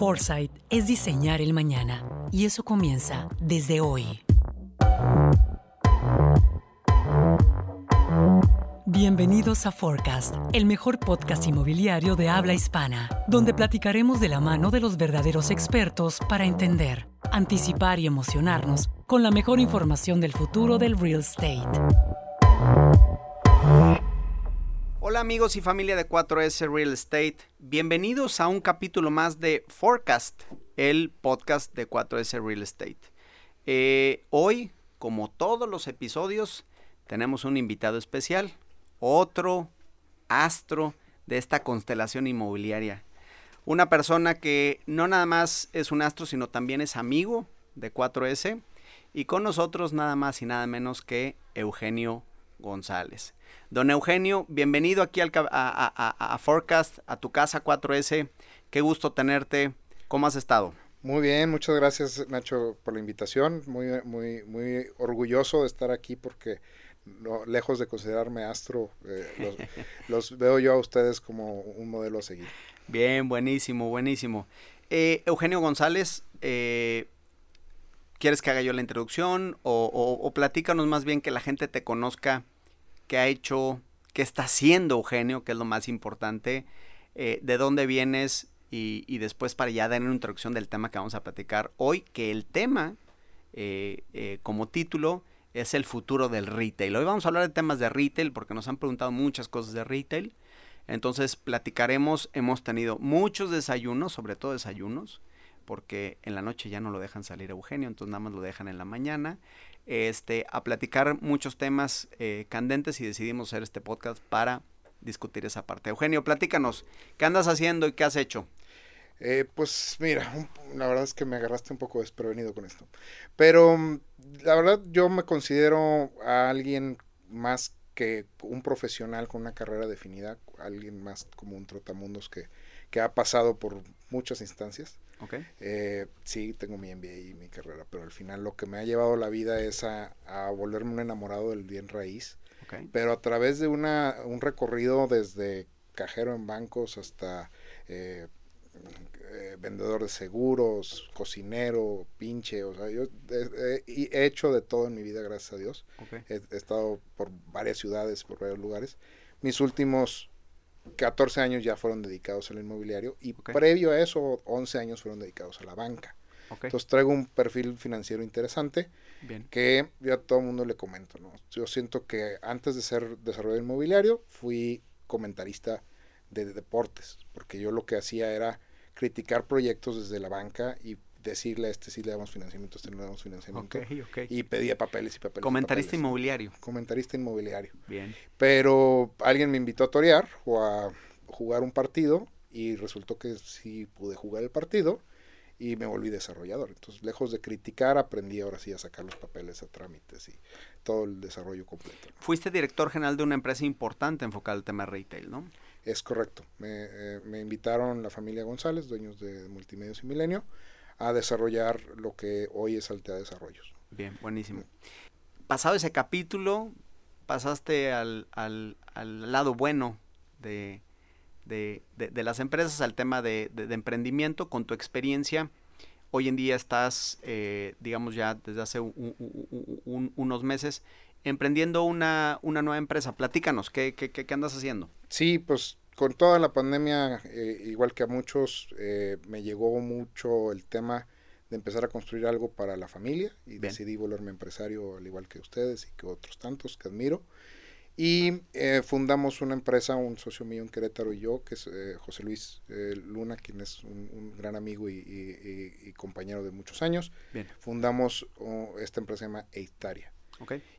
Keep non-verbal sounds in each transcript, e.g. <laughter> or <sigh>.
Foresight es diseñar el mañana y eso comienza desde hoy. Bienvenidos a Forecast, el mejor podcast inmobiliario de habla hispana, donde platicaremos de la mano de los verdaderos expertos para entender, anticipar y emocionarnos con la mejor información del futuro del real estate. Hola amigos y familia de 4S Real Estate, bienvenidos a un capítulo más de Forecast, el podcast de 4S Real Estate. Eh, hoy, como todos los episodios, tenemos un invitado especial, otro astro de esta constelación inmobiliaria. Una persona que no nada más es un astro, sino también es amigo de 4S y con nosotros nada más y nada menos que Eugenio González. Don Eugenio, bienvenido aquí al, a, Forecast, a tu casa 4S. Qué gusto tenerte. ¿Cómo has estado? Muy bien, muchas gracias Nacho por la invitación. Muy, muy, muy orgulloso de estar aquí porque no, lejos de considerarme astro, eh, los, <laughs> veo yo a ustedes como un modelo a seguir. Bien, buenísimo, buenísimo. Eh, Eugenio González, eh, ¿quieres que haga yo la introducción o, o platícanos más bien que la gente te conozca? Qué ha hecho, qué está haciendo Eugenio, que es lo más importante, eh, de dónde vienes y, después para ya dar una introducción del tema que vamos a platicar hoy, que el tema eh, eh, como título es el futuro del retail. Hoy vamos a hablar de temas de retail porque nos han preguntado muchas cosas de retail. Entonces platicaremos, hemos tenido muchos desayunos, sobre todo desayunos, porque en la noche ya no lo dejan salir Eugenio, entonces nada más lo dejan en la mañana este, a platicar muchos temas eh, candentes y decidimos hacer este podcast para discutir esa parte. Eugenio, platícanos, ¿qué andas haciendo y qué has hecho? Eh, pues mira, la verdad es que me agarraste un poco desprevenido con esto. Pero mm, la verdad yo me considero a alguien más que un profesional con una carrera definida, alguien más como un trotamundos que, que ha pasado por muchas instancias. Okay. Eh, sí, tengo mi MBA y mi carrera, pero al final lo que me ha llevado la vida es a, volverme un enamorado del bien raíz. Pero a través de una, un recorrido desde cajero en bancos hasta eh, eh, vendedor de seguros, cocinero, pinche, o sea, yo he, hecho de todo en mi vida, gracias a Dios. He, he, estado por varias ciudades, por varios lugares. Mis últimos 14 años ya fueron dedicados al inmobiliario y previo a eso 11 años fueron dedicados a la banca. Entonces traigo un perfil financiero interesante que yo a todo el mundo le comento. ¿no? Yo siento que antes de ser desarrollador inmobiliario fui comentarista de, deportes, porque yo lo que hacía era criticar proyectos desde la banca y decirle a este sí le damos financiamiento, a este no le damos financiamiento. Y pedía papeles y papeles. Comentarista inmobiliario. Comentarista inmobiliario. Bien. Pero alguien me invitó a torear o a jugar un partido y resultó que sí pude jugar el partido y me volví desarrollador. Entonces, lejos de criticar, aprendí ahora sí a sacar los papeles a trámites y todo el desarrollo completo. Fuiste director general de una empresa importante enfocada al tema retail, ¿no? Es correcto. Me, eh, me invitaron la familia González, dueños de Multimedios y Milenio, a desarrollar lo que hoy es Altea Desarrollos. Bien, buenísimo. Pasado ese capítulo, pasaste al, lado bueno de, las empresas, al tema de, emprendimiento, con tu experiencia. Hoy en día estás, eh, digamos ya desde hace unos meses, emprendiendo una, nueva empresa. Platícanos, ¿qué, qué, qué andas haciendo? Sí, pues con toda la pandemia, eh, igual que a muchos, eh, me llegó mucho el tema de empezar a construir algo para la familia y decidí volverme empresario al igual que ustedes y que otros tantos que admiro. Y eh, fundamos una empresa, un socio mío en Querétaro y yo, que es José Luis Luna, quien es un, gran amigo y, compañero de muchos años. Fundamos oh, esta empresa se llama Eitaria.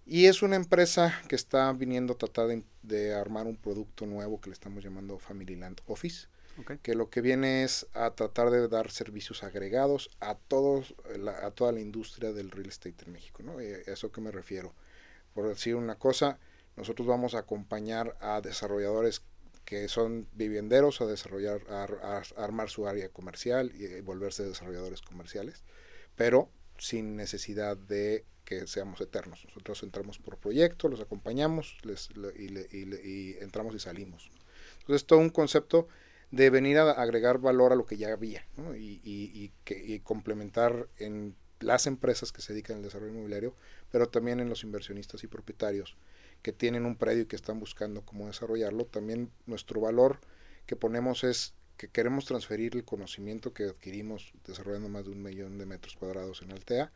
Y es una empresa que está viniendo a tratar de, armar un producto nuevo que le estamos llamando Family Land Office. Que lo que viene es a tratar de dar servicios agregados a, todos, a toda la industria del real estate en México. ¿no? Eh, ¿A eso que me refiero? Por decir una cosa, nosotros vamos a acompañar a desarrolladores que son vivienderos a desarrollar, a, armar su área comercial y volverse desarrolladores comerciales, pero sin necesidad de que seamos eternos. Nosotros entramos por proyecto, los acompañamos les, y, entramos y salimos. Entonces, todo un concepto de venir a agregar valor a lo que ya había y, que, complementar en las empresas que se dedican al desarrollo inmobiliario, pero también en los inversionistas y propietarios que tienen un predio y que están buscando cómo desarrollarlo. También nuestro valor que ponemos es que queremos transferir el conocimiento que adquirimos desarrollando más de un millón de metros cuadrados en Altea.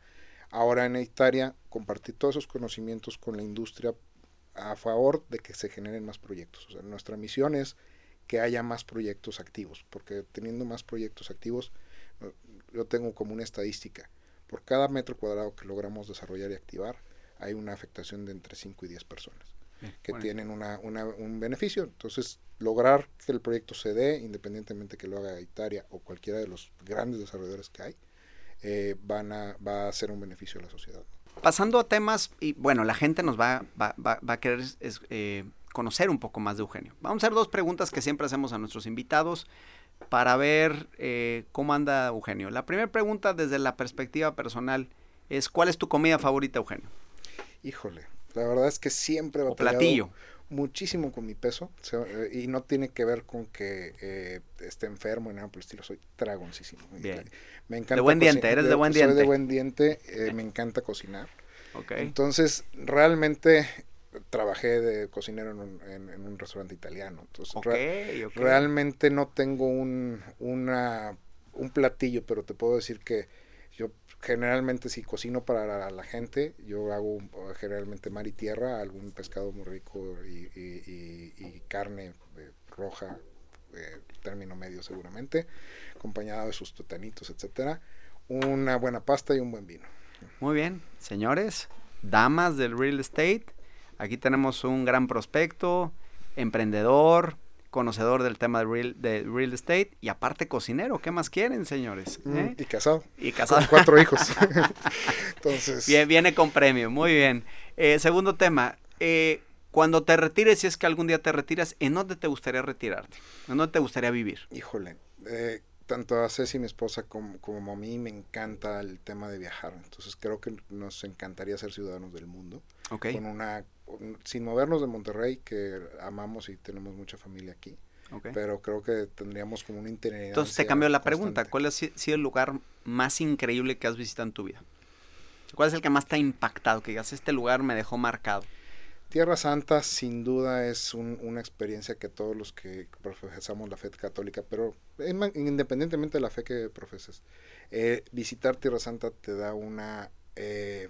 Ahora en Italia, compartir todos esos conocimientos con la industria a favor de que se generen más proyectos. O sea, nuestra misión es que haya más proyectos activos, porque teniendo más proyectos activos, yo tengo como una estadística, por cada metro cuadrado que logramos desarrollar y activar, hay una afectación de entre 5 y 10 personas que tienen una, un beneficio. Entonces, lograr que el proyecto se dé, independientemente que lo haga Italia o cualquiera de los grandes desarrolladores que hay, eh, van a, va a ser un beneficio a la sociedad. Pasando a temas, y bueno, la gente nos va, va, va, a querer eh, conocer un poco más de Eugenio. Vamos a hacer dos preguntas que siempre hacemos a nuestros invitados para ver eh, cómo anda Eugenio. La primera pregunta desde la perspectiva personal es, ¿cuál es tu comida favorita, Eugenio? Híjole, la verdad es que siempre o platillo muchísimo con mi peso eh, y no tiene que ver con que eh, esté enfermo y nada por el estilo, soy dragoncísimo. Bien. Me encanta de buen diente, eres de, buen diente. Soy de buen diente, eh, me encanta cocinar. Okay. Entonces, realmente trabajé de cocinero en un, en, un restaurante italiano. Entonces, realmente no tengo un, una, un platillo, pero te puedo decir que generalmente si cocino para la, gente, yo hago generalmente mar y tierra, algún pescado muy rico y, carne eh, roja, eh, término medio seguramente, acompañado de sus tutanitos, etcétera, una buena pasta y un buen vino. Muy bien, señores, damas del real estate, aquí tenemos un gran prospecto, emprendedor, conocedor del tema de real, de real estate y aparte cocinero. ¿Qué más quieren, señores? Mm, ¿Eh? y casado. Y casado. Con cuatro hijos. <laughs> Entonces. Bien, viene con premio, muy bien. Eh, segundo tema. Eh, cuando te retires, si es que algún día te retiras, ¿en dónde te gustaría retirarte? ¿En dónde te gustaría vivir? Híjole, tanto a Ceci, mi esposa, como, como, a mí me encanta el tema de viajar. Entonces creo que nos encantaría ser ciudadanos del mundo. Con una sin movernos de Monterrey, que amamos y tenemos mucha familia aquí. Pero creo que tendríamos como un interés. Entonces te cambio la pregunta. ¿Cuál ha sido el lugar más increíble que has visitado en tu vida? ¿Cuál es el que más te ha impactado? Que digas, este lugar me dejó marcado. Tierra Santa sin duda es una experiencia que todos los que profesamos la fe católica, pero independientemente de la fe que profeses, eh, visitar Tierra Santa te da una eh,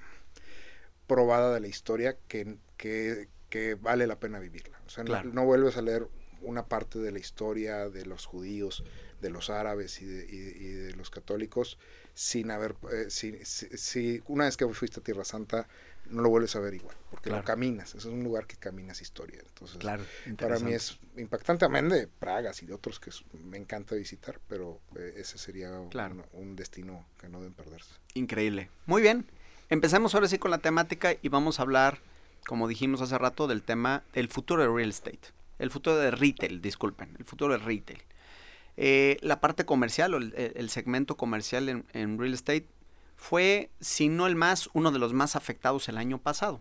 probada de la historia que, que, vale la pena vivirla. O sea, no, vuelves a leer una parte de la historia de los judíos, de los árabes y de, los católicos sin haber, eh, si, una vez que fuiste a Tierra Santa, no lo vuelves a ver igual, porque lo caminas, es un lugar que caminas historia. Entonces, claro, para mí es impactante, amén de Pragas y de otros que me encanta visitar, pero eh, ese sería un, un, destino que no deben perderse. Increíble. Muy bien. Empecemos ahora sí con la temática y vamos a hablar, como dijimos hace rato, del tema del futuro de real estate. El futuro de retail, disculpen, el futuro de retail. Eh, la parte comercial o el, segmento comercial en, real estate fue, si no el más, uno de los más afectados el año pasado.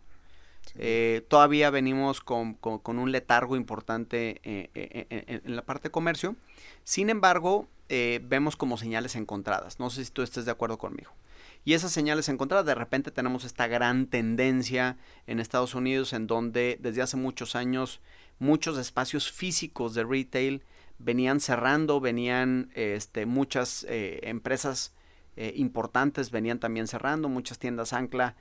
Eh, todavía venimos con, un letargo importante eh, en, la parte de comercio. Sin embargo, vemos como señales encontradas. No sé si tú estés de acuerdo conmigo. Y esas señales encontradas, de repente tenemos esta gran tendencia en Estados Unidos en donde desde hace muchos años muchos espacios físicos de retail venían cerrando, venían este, muchas eh, empresas eh, importantes venían también cerrando, muchas tiendas ancla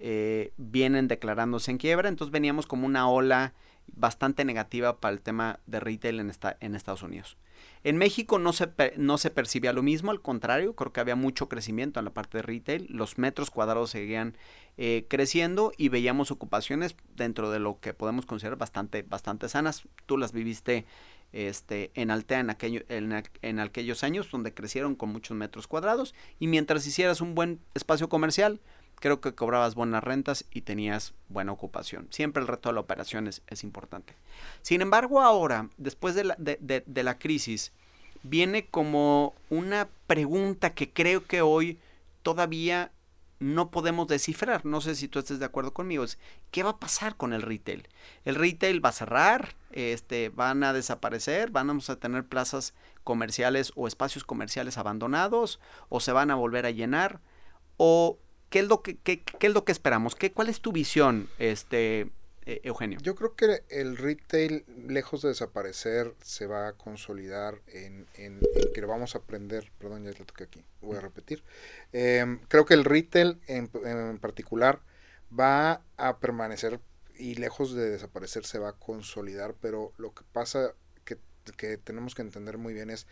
eh, vienen declarándose en quiebra, entonces veníamos como una ola bastante negativa para el tema de retail en, en Estados Unidos. En México no se, no se percibía lo mismo, al contrario, creo que había mucho crecimiento en la parte de retail, los metros cuadrados seguían eh, creciendo y veíamos ocupaciones dentro de lo que podemos considerar bastante, bastante sanas. Tú las viviste este, en Altea en, en, en aquellos años donde crecieron con muchos metros cuadrados y mientras hicieras un buen espacio comercial, creo que cobrabas buenas rentas y tenías buena ocupación. Siempre el reto de la operación es, importante. Sin embargo, ahora, después de la, de, la crisis, viene como una pregunta que creo que hoy todavía no podemos descifrar. No sé si tú estés de acuerdo conmigo. ¿Qué va a pasar con el retail? El retail va a cerrar, este, van a desaparecer, vamos a tener plazas comerciales o espacios comerciales abandonados, o se van a volver a llenar, o qué es lo que, qué, qué es lo que esperamos, ¿Qué, ¿cuál es tu visión, este, eh, Eugenio? Yo creo que el retail, lejos de desaparecer, se va a consolidar en, en, que lo vamos a aprender. Perdón, ya le toqué aquí, voy a repetir. Em, creo que el retail en, en, particular va a permanecer y lejos de desaparecer se va a consolidar, pero lo que pasa que, que tenemos que entender muy bien es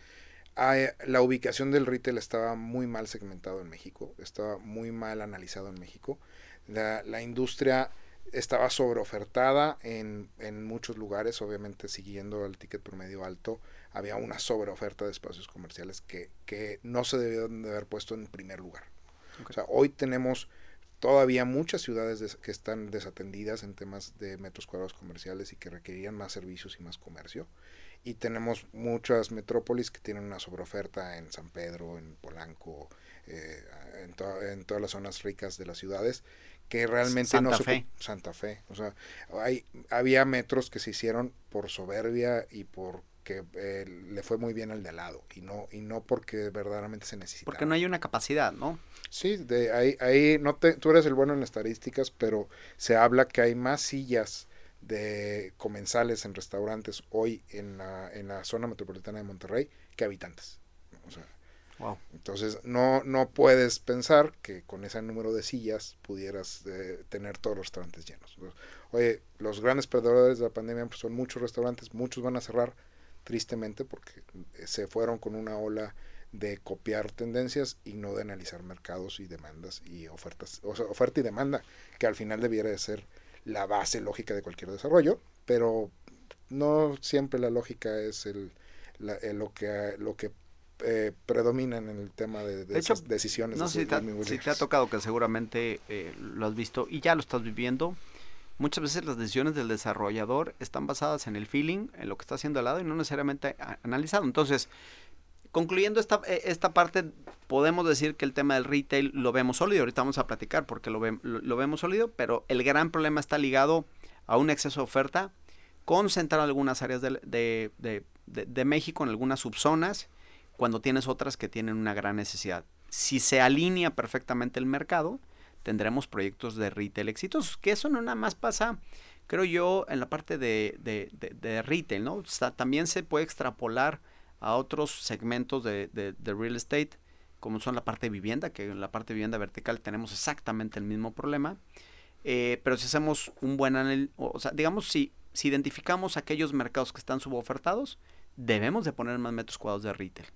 la ubicación del retail estaba muy mal segmentado en México, estaba muy mal analizado en México. La, la industria estaba sobreofertada en, en muchos lugares, obviamente siguiendo el ticket promedio alto, había una sobreoferta de espacios comerciales que, que no se debieron de haber puesto en primer lugar. O sea, hoy tenemos todavía muchas ciudades que están desatendidas en temas de metros cuadrados comerciales y que requerirían más servicios y más comercio. Y tenemos muchas metrópolis que tienen una sobreoferta en San Pedro, en Polanco, eh, en, en todas las zonas ricas de las ciudades que realmente Santa no Fe. Santa Fe. O sea, hay, había metros que se hicieron por soberbia y porque eh, le fue muy bien al de al lado y no y no porque verdaderamente se necesitaba. Porque no hay una capacidad, ¿no? Sí, de ahí ahí no te, tú eres el bueno en estadísticas, pero se habla que hay más sillas de comensales en restaurantes hoy en la, en la zona metropolitana de Monterrey que habitantes. O sea, Wow. Entonces no, no puedes pensar que con ese número de sillas pudieras eh, tener todos los restaurantes llenos. Oye, los grandes perdedores de la pandemia pues, son muchos restaurantes, muchos van a cerrar tristemente porque se fueron con una ola de copiar tendencias y no de analizar mercados y demandas y ofertas, o sea, oferta y demanda, que al final debiera de ser la base lógica de cualquier desarrollo, pero no siempre la lógica es el, la, el lo que lo que eh, predominan en el tema de, de, de hecho, decisiones. No sé si, te, si te ha tocado que seguramente eh, lo has visto y ya lo estás viviendo. Muchas veces las decisiones del desarrollador están basadas en el feeling, en lo que está haciendo al lado y no necesariamente analizado. Entonces, concluyendo esta, eh, esta parte, podemos decir que el tema del retail lo vemos sólido. Ahorita vamos a platicar porque lo, lo, vemos sólido, pero el gran problema está ligado a un exceso de oferta, concentrar algunas áreas de, de, de, de México en algunas subzonas cuando tienes otras que tienen una gran necesidad. Si se alinea perfectamente el mercado, tendremos proyectos de retail exitosos, que eso no nada más pasa, creo yo, en la parte de, de, de, retail, ¿no? O sea, también se puede extrapolar a otros segmentos de, real estate, como son la parte de vivienda, que en la parte de vivienda vertical tenemos exactamente el mismo problema, eh, pero si hacemos un buen análisis, o sea, digamos, si, si identificamos aquellos mercados que están subofertados, debemos de poner más metros cuadrados de retail.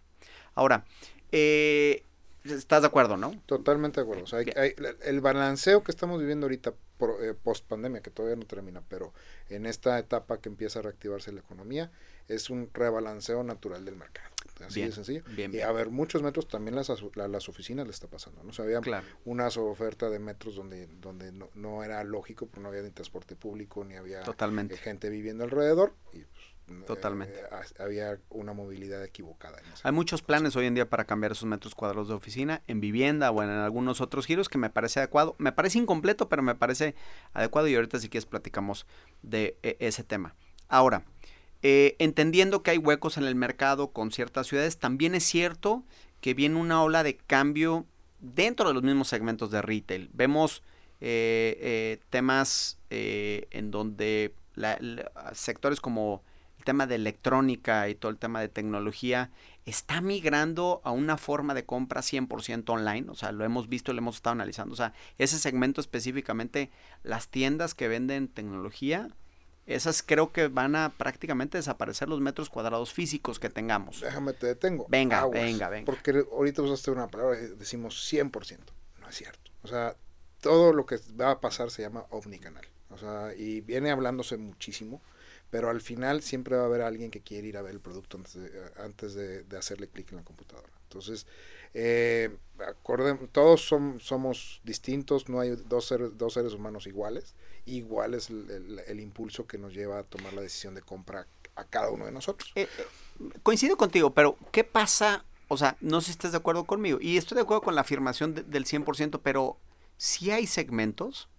Ahora, eh, ¿estás de acuerdo, no? Totalmente de acuerdo. O sea, hay, hay, el balanceo que estamos viviendo ahorita por, eh, post pandemia, que todavía no termina, pero en esta etapa que empieza a reactivarse la economía, es un rebalanceo natural del mercado. Así bien, de sencillo. Bien, y bien. a ver, muchos metros también las, la, las oficinas le está pasando. ¿no? O sea, había claro. una oferta de metros donde, donde no, no, era lógico, porque no había ni transporte público, ni había Totalmente. Eh, gente viviendo alrededor. Y, pues, Totalmente. Eh, había una movilidad equivocada. En Hay muchos planes hoy en día para cambiar esos metros cuadrados de oficina en vivienda o en algunos otros giros que me parece adecuado. Me parece incompleto, pero me parece adecuado y ahorita si quieres platicamos de eh, ese tema. Ahora, eh, entendiendo que hay huecos en el mercado con ciertas ciudades, también es cierto que viene una ola de cambio dentro de los mismos segmentos de retail. Vemos eh, eh, temas en donde la, la, sectores como tema de electrónica y todo el tema de tecnología está migrando a una forma de compra 100% online, o sea, lo hemos visto, lo hemos estado analizando, o sea, ese segmento específicamente, las tiendas que venden tecnología, esas creo que van a prácticamente desaparecer los metros cuadrados físicos que tengamos. Déjame te detengo. Venga, Aguas, venga, venga. Porque ahorita usaste una palabra, decimos 100%. No es cierto. O sea, todo lo que va a pasar se llama omnicanal. O sea, y viene hablándose muchísimo, pero al final siempre va a haber alguien que quiere ir a ver el producto antes de, antes de, de hacerle clic en la computadora. Entonces, eh, acorden, todos son, somos distintos, no hay dos seres, dos seres humanos iguales. Igual es el, el, impulso que nos lleva a tomar la decisión de compra a cada uno de nosotros. Eh, eh, coincido contigo, pero ¿qué pasa? O sea, no sé si estás de acuerdo conmigo. Y estoy de acuerdo con la afirmación de, del 100%, pero sí hay segmentos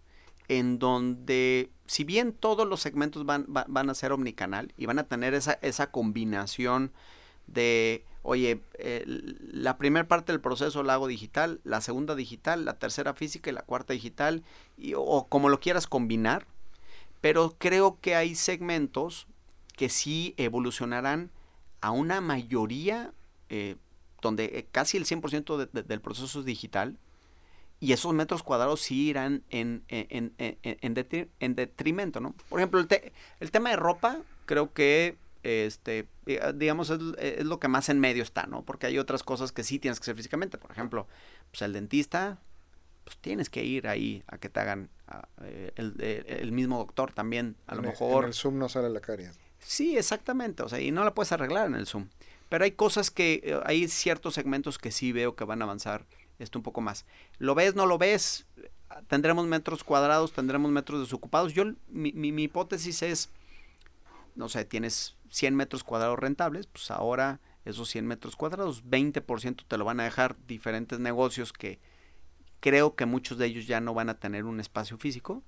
en donde, si bien todos los segmentos van, van a ser omnicanal y van a tener esa, esa combinación de, oye, la primera parte del proceso la hago digital, la segunda digital, la tercera física y la cuarta digital, y, o como lo quieras combinar, pero creo que hay segmentos que sí evolucionarán a una mayoría eh, donde eh, casi el 100% del proceso es digital y esos metros cuadrados sí irán en, en, en, detrimento, ¿no? Por ejemplo, el, el tema de ropa, creo que este, digamos, es, lo que más en medio está, ¿no? Porque hay otras cosas que sí tienes que hacer físicamente. Por ejemplo, pues el dentista, pues tienes que ir ahí a que te hagan eh, el, mismo doctor también, a lo mejor. En el Zoom no sale la caria. Sí, exactamente, o sea, y no la puedes arreglar en el Zoom. Pero hay cosas que, eh, hay ciertos segmentos que sí veo que van a avanzar esto un poco más. ¿Lo ves, no lo ves? Tendremos metros cuadrados, tendremos metros desocupados. Yo, mi, mi hipótesis es, no sé, tienes 100 metros cuadrados rentables, pues ahora esos 100 metros cuadrados, 20% te lo van a dejar diferentes negocios que creo que muchos de ellos ya no van a tener un espacio físico,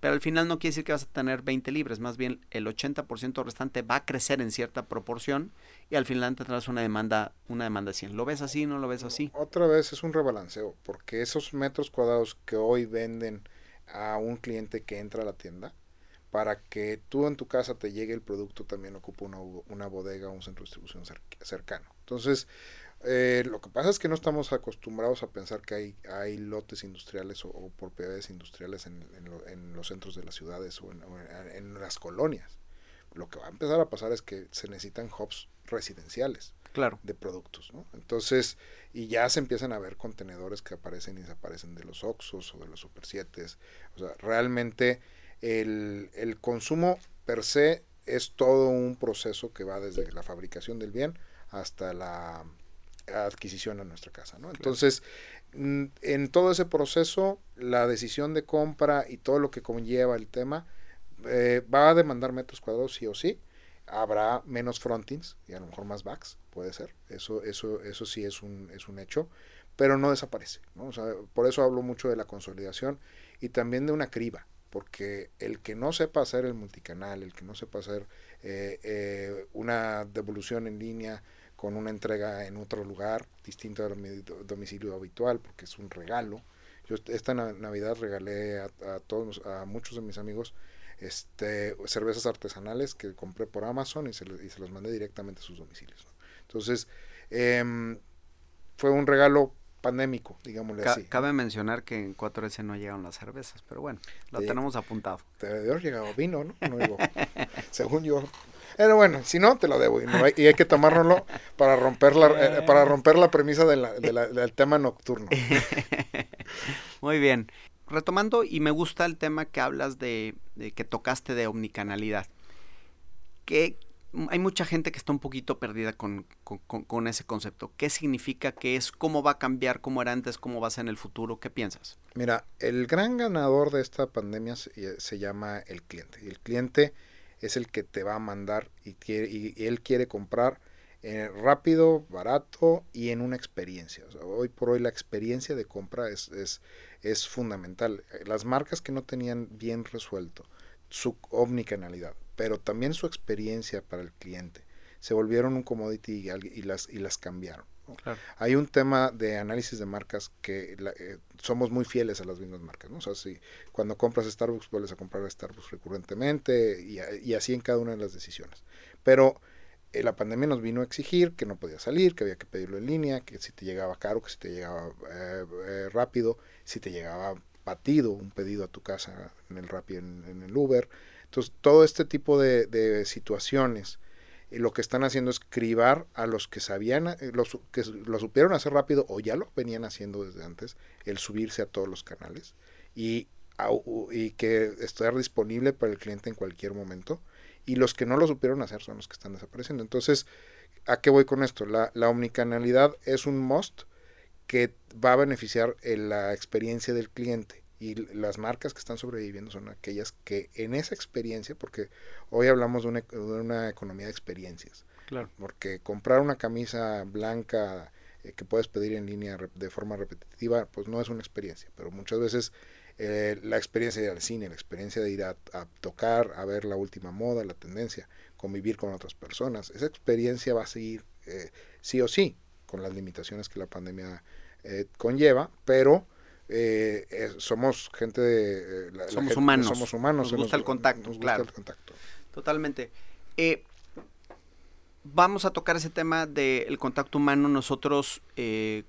pero al final no quiere decir que vas a tener 20 libres, más bien el 80% restante va a crecer en cierta proporción y al final tendrás una demanda, una demanda 100. ¿Lo ves así? ¿No lo ves así? Otra vez es un rebalanceo, porque esos metros cuadrados que hoy venden a un cliente que entra a la tienda, para que tú en tu casa te llegue el producto también ocupa una, una bodega o un centro de distribución cercano. Entonces, eh, lo que pasa es que no estamos acostumbrados a pensar que hay, hay lotes industriales o, propiedades industriales en, en, los centros de las ciudades o, en, las colonias. Lo que va a empezar a pasar es que se necesitan hubs residenciales claro. de productos. ¿no? Entonces, y ya se empiezan a ver contenedores que aparecen y desaparecen de los Oxos o de los Super 7. O sea, realmente el, el consumo per se es todo un proceso que va desde la fabricación del bien hasta la adquisición en nuestra casa. ¿no? Entonces, mm, en todo ese proceso, la decisión de compra y todo lo que conlleva el tema eh, va a demandar metros cuadrados sí o sí. Habrá menos frontings y a lo mejor más backs, puede ser. Eso, eso, eso sí es un, es un hecho, pero no desaparece. ¿no? O sea, por eso hablo mucho de la consolidación y también de una criba porque el que no sepa hacer el multicanal, el que no sepa hacer eh, eh, una devolución en línea con una entrega en otro lugar, distinto a mi domicilio habitual, porque es un regalo. Yo esta Navidad regalé a, todos, a muchos de mis amigos, este, cervezas artesanales que compré por Amazon y se, y se los mandé directamente a sus domicilios. Entonces, em, fue un regalo pandémico, digámosle así. Cabe mencionar que en 4S no llegaron las cervezas, pero bueno, lo tenemos apuntado. Te debe haber llegado vino, ¿no? <laughs> según yo. Pero bueno, si no, te lo debo. Y, hay, que tomárnoslo para romper la, eh, para romper la premisa del tema nocturno. <laughs> Muy bien. Retomando, y me gusta el tema que hablas de, de que tocaste de omnicanalidad. ¿Qué, hay mucha gente que está un poquito perdida con, ese concepto. ¿Qué significa? ¿Qué es? ¿Cómo va a cambiar? ¿Cómo era antes? ¿Cómo va a ser en el futuro? ¿Qué piensas? Mira, el gran ganador de esta pandemia se, llama el cliente. El cliente es el que te va a mandar y, quiere, y, él quiere comprar eh, rápido, barato y en una experiencia. hoy por hoy la experiencia de compra es, fundamental. Las marcas que no tenían bien resuelto su omnicanalidad, pero también su experiencia para el cliente. Se volvieron un commodity y, las, y las cambiaron. Hay un tema de análisis de marcas que eh, somos muy fieles a las mismas marcas. ¿no? O sea, si cuando compras Starbucks vuelves a comprar Starbucks recurrentemente y, así en cada una de las decisiones. Pero eh, la pandemia nos vino a exigir que no podía salir, que había que pedirlo en línea, que si te llegaba caro, que si te llegaba eh, rápido, si te llegaba batido un pedido a tu casa en el Rappi, en, en el Uber, entonces, todo este tipo de, situaciones, eh, lo que están haciendo es cribar a los que sabían, eh, los que lo supieron hacer rápido o ya lo venían haciendo desde antes, el subirse a todos los canales y, y que estar disponible para el cliente en cualquier momento. Y los que no lo supieron hacer son los que están desapareciendo. Entonces, ¿a qué voy con esto? La, la omnicanalidad es un must que va a beneficiar la experiencia del cliente y las marcas que están sobreviviendo son aquellas que en esa experiencia, porque hoy hablamos de una, economía de experiencias. Claro. Porque comprar una camisa blanca eh, que puedes pedir en línea de forma repetitiva, pues no es una experiencia, pero muchas veces eh, la experiencia de ir al cine, la experiencia de ir a, tocar, a ver la última moda, la tendencia, convivir con otras personas, esa experiencia va a seguir eh, sí o sí, con las limitaciones que la pandemia conlleva, pero somos gente de... somos humanos. Somos humanos. Nos gusta el contacto, claro. Totalmente. vamos a tocar ese tema del contacto humano. Nosotros,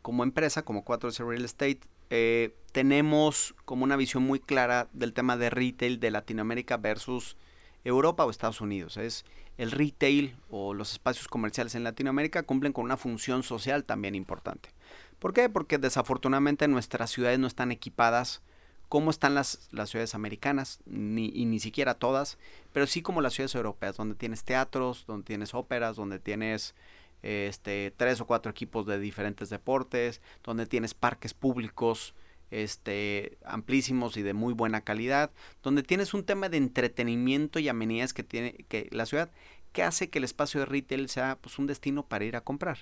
como empresa, como 4S Real Estate, eh, tenemos como una visión muy clara del tema de retail de Latinoamérica versus Europa o Estados Unidos. Es el retail o los espacios comerciales en Latinoamérica cumplen con una función social también importante. ¿Por qué? Porque desafortunadamente nuestras ciudades no están equipadas como están las, las ciudades americanas, y ni siquiera todas, pero sí como las ciudades europeas, donde tienes teatros, donde tienes óperas, donde tienes este, tres o cuatro equipos de diferentes deportes, donde tienes parques públicos este, amplísimos y de muy buena calidad, donde tienes un tema de entretenimiento y amenidades que tiene que la ciudad, que hace que el espacio de retail sea pues, un destino para ir a comprar.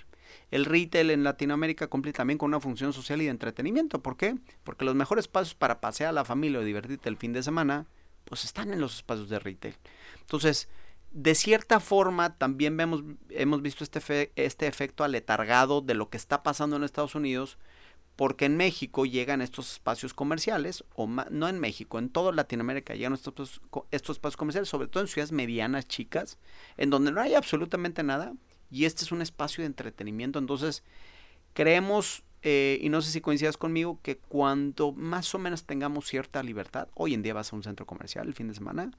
El retail en Latinoamérica cumple también con una función social y de entretenimiento. ¿Por qué? Porque los mejores espacios para pasear a la familia o divertirte el fin de semana, pues están en los espacios de retail. Entonces, de cierta forma también vemos, hemos visto este, este efecto aletargado de lo que está pasando en Estados Unidos, porque en México llegan estos espacios comerciales, o no en México, en toda Latinoamérica llegan estos, estos espacios comerciales, sobre todo en ciudades medianas, chicas, en donde no hay absolutamente nada, y este es un espacio de entretenimiento. Entonces, creemos, eh, y no sé si coincidas conmigo, que cuando más o menos tengamos cierta libertad, hoy en día vas a un centro comercial el fin de semana,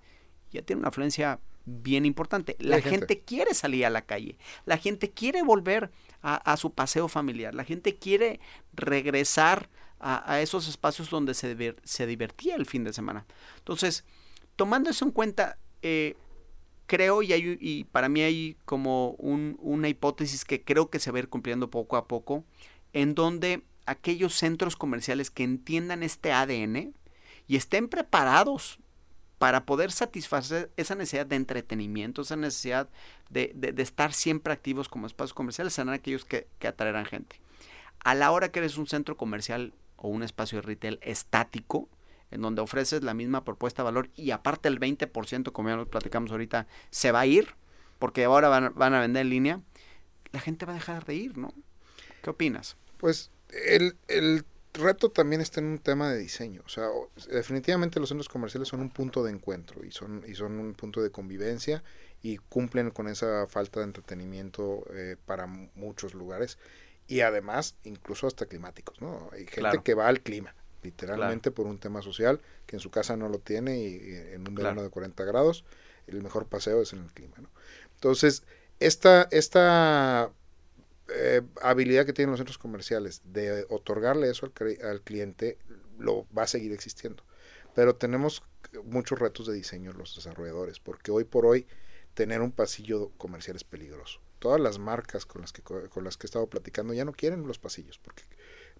ya tiene una afluencia bien importante. La gente. quiere salir a la calle, la gente quiere volver a, su paseo familiar, la gente quiere regresar a, esos espacios donde se, se, divertía el fin de semana. Entonces, tomando eso en cuenta, eh, creo y, hay, y para mí hay como una hipótesis que creo que se va a ir cumpliendo poco a poco, en donde aquellos centros comerciales que entiendan este ADN y estén preparados para poder satisfacer esa necesidad de entretenimiento, esa necesidad de, estar siempre activos como espacios comerciales, serán aquellos que, atraerán gente. A la hora que eres un centro comercial o un espacio de retail estático, en donde ofreces la misma propuesta de valor y aparte el 20%, como ya nos platicamos ahorita, se va a ir, porque ahora van, van, a vender en línea, la gente va a dejar de ir, ¿no? ¿Qué opinas? Pues el, el reto también está en un tema de diseño. O sea, definitivamente los centros comerciales son un punto de encuentro y son, y son un punto de convivencia y cumplen con esa falta de entretenimiento eh, para muchos lugares y además incluso hasta climáticos, ¿no? Hay gente que va al clima, literalmente por un tema social, que en su casa no lo tiene y, en un verano de 40 grados el mejor paseo es en el clima, ¿no? Entonces, esta, esta eh, habilidad que tienen los centros comerciales de otorgarle eso al, cliente lo va a seguir existiendo. Pero tenemos muchos retos de diseño los desarrolladores, porque hoy por hoy tener un pasillo comercial es peligroso. Todas las marcas con las que, con las que he estado platicando ya no quieren los pasillos, porque,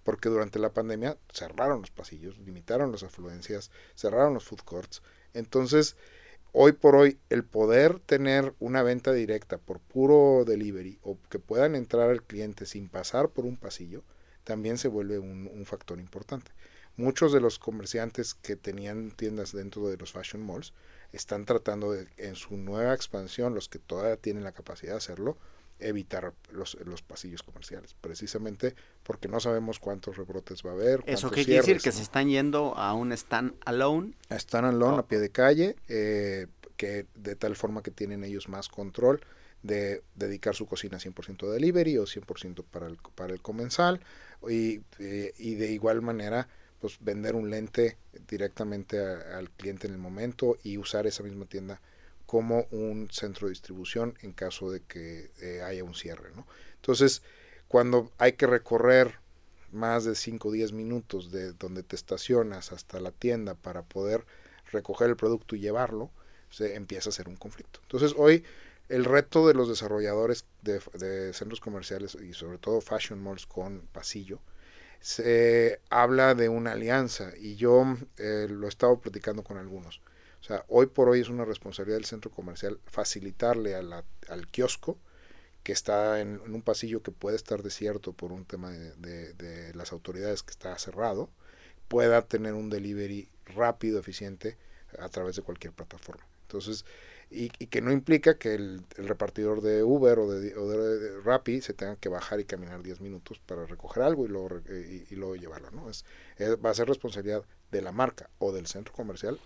porque durante la pandemia cerraron los pasillos, limitaron las afluencias, cerraron los food courts. Entonces, hoy por hoy el poder tener una venta directa por puro delivery o que puedan entrar al cliente sin pasar por un pasillo, también se vuelve un, factor importante. Muchos de los comerciantes que tenían tiendas dentro de los fashion malls están tratando de, en su nueva expansión, los que todavía tienen la capacidad de hacerlo, evitar los, los pasillos comerciales, precisamente porque no sabemos cuántos rebrotes va a haber. ¿Eso qué quiere decir? Que se están yendo a un stand alone. A stand alone, a pie de calle, eh, que de tal forma que tienen ellos más control de dedicar su cocina 100% de delivery o 100% para el, para el comensal y, eh, y, de igual manera pues vender un lente directamente al cliente en el momento y usar esa misma tienda como un centro de distribución en caso de que eh, haya un cierre. ¿no? Entonces, cuando hay que recorrer más de 5 o 10 minutos de donde te estacionas hasta la tienda para poder recoger el producto y llevarlo, se empieza a ser un conflicto. Entonces, hoy el reto de los desarrolladores de, centros comerciales y sobre todo fashion malls con pasillo, se habla de una alianza y yo eh, lo he estado platicando con algunos. O sea, hoy por hoy es una responsabilidad del centro comercial facilitarle al kiosco que está en, un pasillo que puede estar desierto por un tema de, de, las autoridades que está cerrado, pueda tener un delivery rápido, eficiente a través de cualquier plataforma. Entonces, y, que no implica que el, repartidor de Uber o de, o de, Rappi se tenga que bajar y caminar 10 minutos para recoger algo y luego, y, luego llevarlo. ¿no? Es, va a ser responsabilidad de la marca o del centro comercial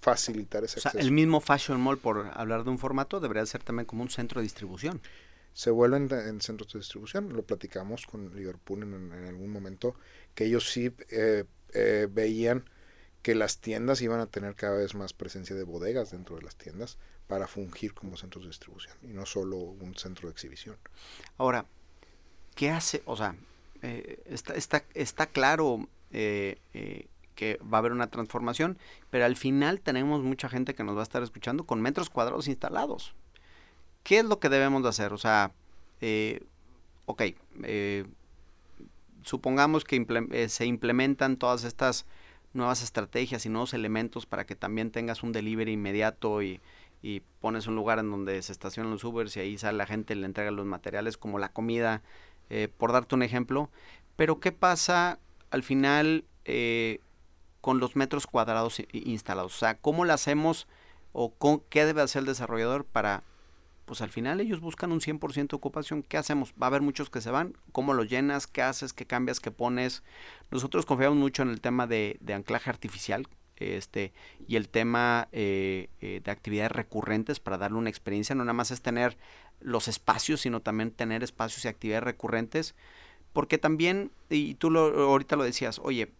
facilitar ese o sea, El mismo Fashion Mall, por hablar de un formato, debería ser también como un centro de distribución. Se vuelven en centros de distribución, lo platicamos con Liverpool en, algún momento, que ellos sí eh, eh, veían que las tiendas iban a tener cada vez más presencia de bodegas dentro de las tiendas para fungir como centros de distribución y no solo un centro de exhibición. Ahora, ¿qué hace? O sea, eh, está, claro eh, eh, que va a haber una transformación, pero al final tenemos mucha gente que nos va a estar escuchando con metros cuadrados instalados. ¿Qué es lo que debemos de hacer? O sea, ok, supongamos que se implementan todas estas nuevas estrategias y nuevos elementos para que también tengas un delivery inmediato y, y pones un lugar en donde se estacionan los Ubers y ahí sale la gente, le entrega los materiales como la comida, eh, por darte un ejemplo. Pero ¿qué pasa al final eh, con los metros cuadrados instalados? O sea, ¿cómo lo hacemos o con, qué debe hacer el desarrollador para, pues al final ellos buscan un 100% de ocupación. ¿Qué hacemos? Va a haber muchos que se van. ¿Cómo lo llenas? ¿Qué haces? ¿Qué cambias? ¿Qué pones? Nosotros confiamos mucho en el tema de, de anclaje artificial, este y el tema eh, eh, de actividades recurrentes para darle una experiencia no nada más es tener los espacios sino también tener espacios y actividades recurrentes porque también y tú lo, ahorita lo decías oye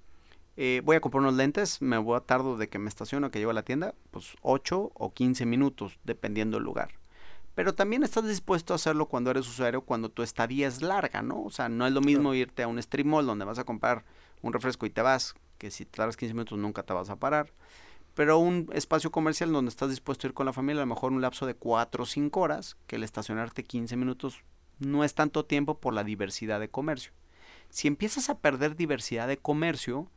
eh, voy a comprar unos lentes me voy a tardo de que me estaciono que llego a la tienda pues 8 o 15 minutos dependiendo del lugar pero también estás dispuesto a hacerlo cuando eres usuario cuando tu estadía es larga no o sea no es lo mismo irte a un stream mall donde vas a comprar un refresco y te vas que si tardas 15 minutos nunca te vas a parar. Pero un espacio comercial donde estás dispuesto a ir con la familia, a lo mejor un lapso de 4 o 5 horas, que el estacionarte 15 minutos no es tanto tiempo por la diversidad de comercio. Si empiezas a perder diversidad de comercio,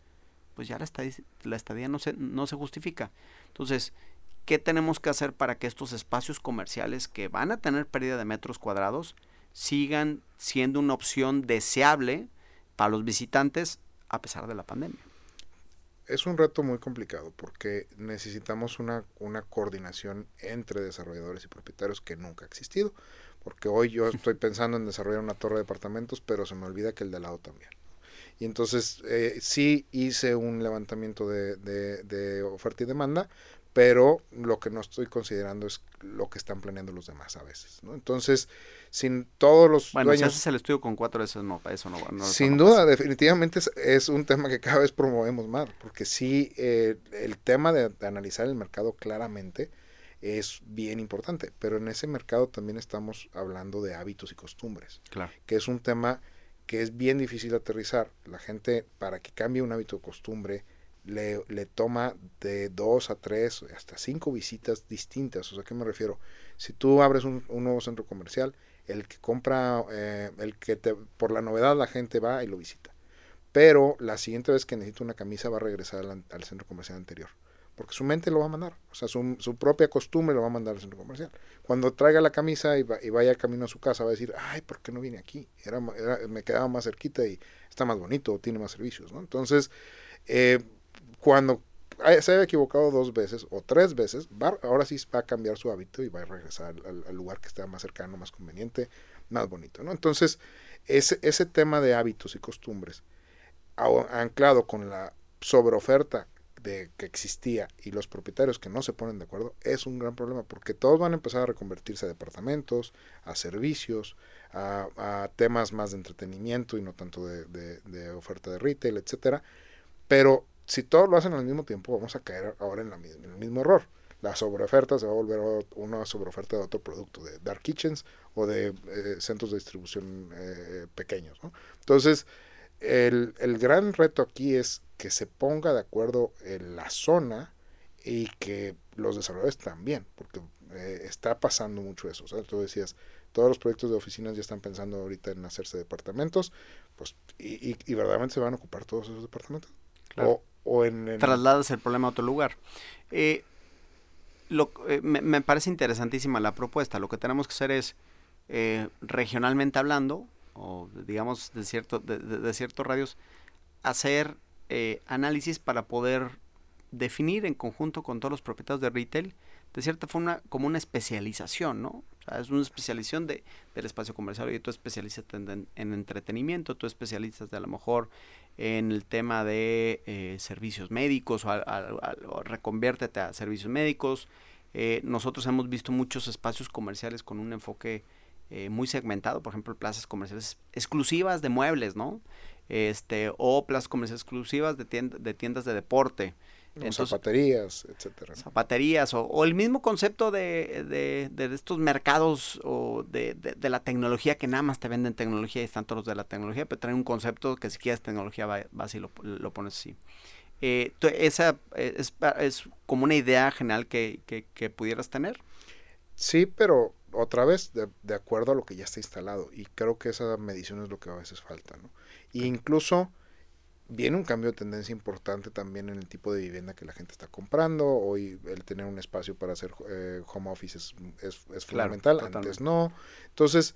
pues ya la estadía, la estadía no, se, no se justifica. Entonces, ¿qué tenemos que hacer para que estos espacios comerciales que van a tener pérdida de metros cuadrados sigan siendo una opción deseable para los visitantes a pesar de la pandemia? Es un reto muy complicado porque necesitamos una, una coordinación entre desarrolladores y propietarios que nunca ha existido. Porque hoy yo <laughs> estoy pensando en desarrollar una torre de departamentos, pero se me olvida que el de lado también. Y entonces eh, sí hice un levantamiento de, de, oferta y demanda, pero lo que no estoy considerando es lo que están planeando los demás a veces. ¿no? Entonces, sin todos los bueno, si haces el estudio con cuatro veces, no, para eso no, no Sin duda, definitivamente es, un tema que cada vez promovemos más, porque sí, eh, el tema de, analizar el mercado claramente es bien importante, pero en ese mercado también estamos hablando de hábitos y costumbres, claro. que es un tema que es bien difícil aterrizar. La gente, para que cambie un hábito o costumbre, le, le, toma de dos a tres, hasta cinco visitas distintas. O sea, ¿a qué me refiero? Si tú abres un, un nuevo centro comercial, el que compra, eh, el que te, por la novedad la gente va y lo visita. Pero la siguiente vez que necesita una camisa va a regresar al, centro comercial anterior. Porque su mente lo va a mandar. O sea, su, su, propia costumbre lo va a mandar al centro comercial. Cuando traiga la camisa y, y vaya camino a su casa, va a decir, ay, ¿por qué no vine aquí? Era, me quedaba más cerquita y está más bonito, tiene más servicios, ¿no? Entonces, eh, cuando se haya equivocado dos veces o tres veces, ahora sí va a cambiar su hábito y va a regresar al, lugar que esté más cercano, más conveniente, más bonito. Entonces, ese, ese tema de hábitos y costumbres, anclado con la sobreoferta de que existía y los propietarios que no se ponen de acuerdo, es un gran problema porque todos van a empezar a reconvertirse a departamentos, a servicios, a, temas más de entretenimiento y no tanto de, de oferta de retail, etcétera. Pero si todos lo hacen al mismo tiempo, vamos a caer ahora en, el mismo error. La sobreoferta se va a volver una sobreoferta de otro producto, de dark kitchens o de eh, centros de distribución eh, pequeños. Entonces, el, gran reto aquí es que se ponga de acuerdo en la zona y que los desarrolladores también, porque eh, está pasando mucho eso. O tú decías, todos los proyectos de oficinas ya están pensando ahorita en hacerse departamentos, pues, y, y, verdaderamente se van a ocupar todos esos departamentos. Claro o en, trasladas el problema a otro lugar. Eh, lo, eh, me, parece interesantísima la propuesta. Lo que tenemos que hacer es eh, regionalmente hablando, o digamos de, cierto, de, ciertos radios, hacer eh, análisis para poder definir en conjunto con todos los propietarios de retail, de cierta forma, como una especialización, ¿no? Es una especialización de, del espacio comercial. Y tú especializas en, entretenimiento, tú especializas de a lo mejor en el tema de eh, servicios médicos o, reconviértete a servicios médicos. Eh, nosotros hemos visto muchos espacios comerciales con un enfoque eh, muy segmentado, por ejemplo, plazas comerciales exclusivas de muebles, ¿no? Este, o plazas comerciales exclusivas de, de tiendas de deporte zapaterías, etcétera. Zapaterías, o, el mismo concepto de, estos mercados o de, la tecnología que nada más te venden tecnología y están todos de la tecnología, pero traen un concepto que si quieres tecnología vas y lo, pones así. Eh, esa es, es, como una idea general que, que, pudieras tener. Sí, pero otra vez de, de, acuerdo a lo que ya está instalado y creo que esa medición es lo que a veces falta, ¿no? Incluso viene un cambio de tendencia importante también en el tipo de vivienda que la gente está comprando. Hoy el tener un espacio para hacer eh, home office es, es, fundamental, antes no. Entonces,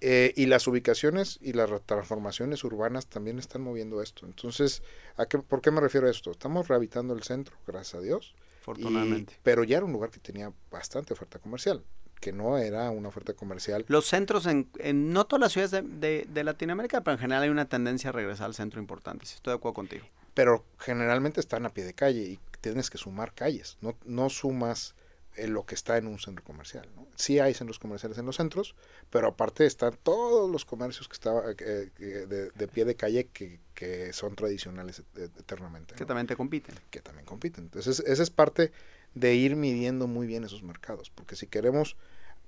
eh, y las ubicaciones y las transformaciones urbanas también están moviendo esto. Entonces, ¿a qué, ¿por qué me refiero a esto? Estamos rehabilitando el centro, gracias a Dios. Afortunadamente. pero ya era un lugar que tenía bastante oferta comercial que no era una oferta comercial. Los centros, en, en no todas las ciudades de, de, Latinoamérica, pero en general hay una tendencia a regresar al centro importante, si estoy de acuerdo contigo. Pero generalmente están a pie de calle y tienes que sumar calles, no, no sumas en lo que está en un centro comercial. ¿no? Sí hay centros comerciales en los centros, pero aparte están todos los comercios que estaban eh, de, de, pie de calle que, que son tradicionales eternamente. Que también te compiten. Que también compiten. Entonces, esa es parte de ir midiendo muy bien esos mercados, porque si queremos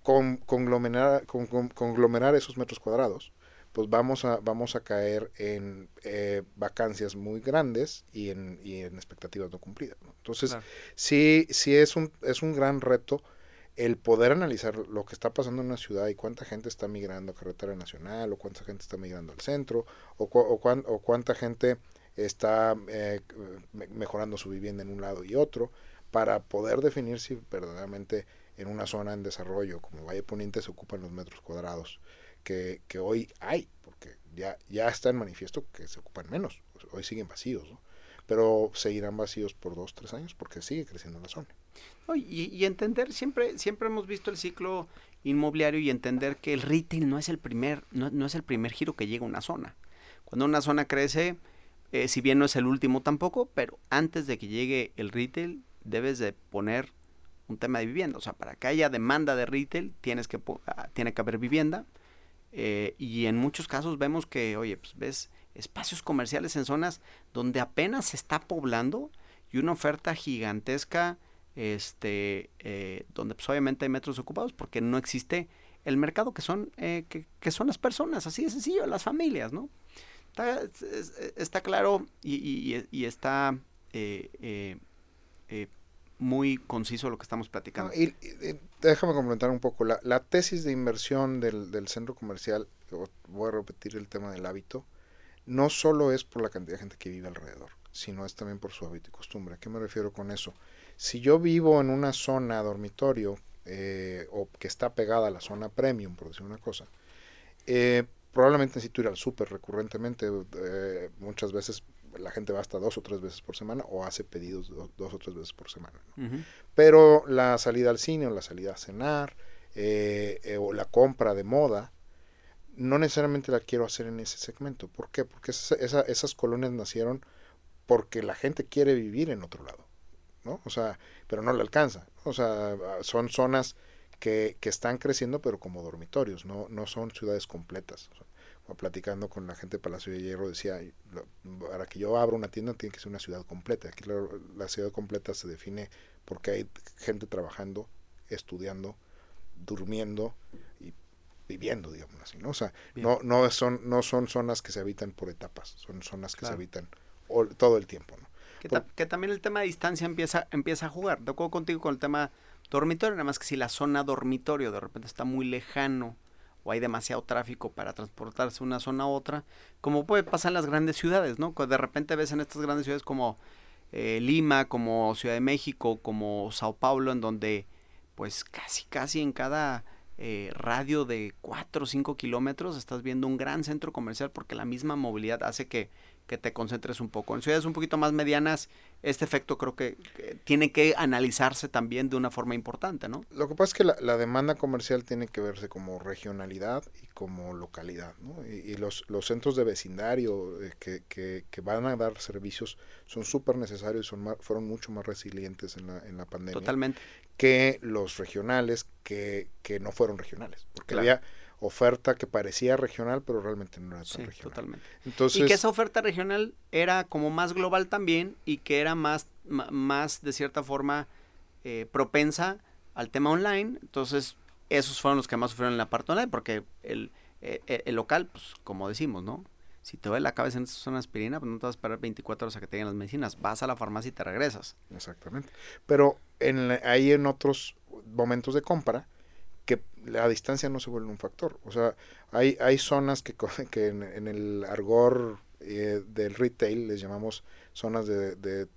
con, conglomerar, con, conglomerar esos metros cuadrados, pues vamos a, vamos a caer en eh, vacancias muy grandes y en, y en expectativas no cumplidas. Entonces, sí, sí es un, es un gran reto el poder analizar lo que está pasando en una ciudad y cuánta gente está migrando a carretera nacional o cuánta gente está migrando al centro o, o, o cuánta gente está eh, mejorando su vivienda en un lado y otro para poder definir si verdaderamente en una zona en desarrollo como Valle Poniente se ocupan los metros cuadrados que, que hoy hay, porque ya, ya está en manifiesto que se ocupan menos, hoy siguen vacíos, pero seguirán vacíos por dos, tres años porque sigue creciendo la zona. Y, y, entender, siempre, siempre hemos visto el ciclo inmobiliario y entender que el retail no es el primer, no, no es el primer giro que llega a una zona. Cuando una zona crece, eh, si bien no es el último tampoco, pero antes de que llegue el retail, debes de poner un tema de vivienda. O sea, para que haya demanda de retail, tienes que, ah, tiene que haber vivienda. Eh, y en muchos casos vemos que, oye, pues ves espacios comerciales en zonas donde apenas se está poblando y una oferta gigantesca, este, eh, donde pues obviamente hay metros ocupados porque no existe el mercado que son, eh, que, son las personas, así de sencillo, las familias, ¿no? Está, claro y, y, está eh, muy conciso lo que estamos platicando. y, déjame complementar un poco. La, la tesis de inversión del, del, centro comercial, voy a repetir el tema del hábito, no solo es por la cantidad de gente que vive alrededor, sino es también por su hábito y costumbre. ¿A qué me refiero con eso? Si yo vivo en una zona dormitorio eh, o que está pegada a la zona premium, por decir una cosa, eh, probablemente necesito ir al súper recurrentemente, muchas veces la gente va hasta dos o tres veces por semana o hace pedidos dos o tres veces por semana. Pero la salida al cine o la salida a cenar eh, eh, o la compra de moda, no necesariamente la quiero hacer en ese segmento. ¿Por qué? Porque esas colonias nacieron porque la gente quiere vivir en otro lado, ¿no? O sea, pero no le alcanza. O sea, son zonas que, que están creciendo pero como dormitorios, no, no son ciudades completas platicando con la gente de Palacio de Hierro, decía, para que yo abra una tienda tiene que ser una ciudad completa. Aquí la, ciudad completa se define porque hay gente trabajando, estudiando, durmiendo y viviendo, digamos así, ¿no? O sea, no, no, son, no son zonas que se habitan por etapas, son zonas que se habitan todo el tiempo, ¿no? Que, también el tema de distancia empieza, empieza a jugar. De acuerdo contigo con el tema dormitorio, nada más que si la zona dormitorio de repente está muy lejano o hay demasiado tráfico para transportarse de una zona a otra, como puede pasar en las grandes ciudades, ¿no? De repente ves en estas grandes ciudades como eh, Lima, como Ciudad de México, como Sao Paulo, en donde pues casi, casi en cada eh, radio de 4 o 5 kilómetros estás viendo un gran centro comercial porque la misma movilidad hace que, que te concentres un poco. En ciudades un poquito más medianas, este efecto creo que, tiene que analizarse también de una forma importante, ¿no? Lo que pasa es que la, demanda comercial tiene que verse como regionalidad y como localidad, ¿no? Y, los, los centros de vecindario eh, que, que, que, van a dar servicios son súper necesarios y son fueron mucho más resilientes en la, en la pandemia. Totalmente. Que los regionales que, que no fueron regionales. Porque había oferta que parecía regional, pero realmente no era tan regional. Totalmente. Entonces, y que esa oferta regional era como más global también y que era más, más de cierta forma, eh, propensa al tema online. Entonces, esos fueron los que más sufrieron en la parte online, porque el, eh, eh, el, local, pues como decimos, ¿no? Si te duele la cabeza en una aspirina, pues no te vas a esperar 24 horas a que te lleguen las medicinas. Vas a la farmacia y te regresas. Exactamente. Pero en, ahí en otros momentos de compra, que la distancia no se vuelve un factor. O sea, hay, hay zonas que, <laughs> que en, el argor eh, del retail les llamamos zonas de,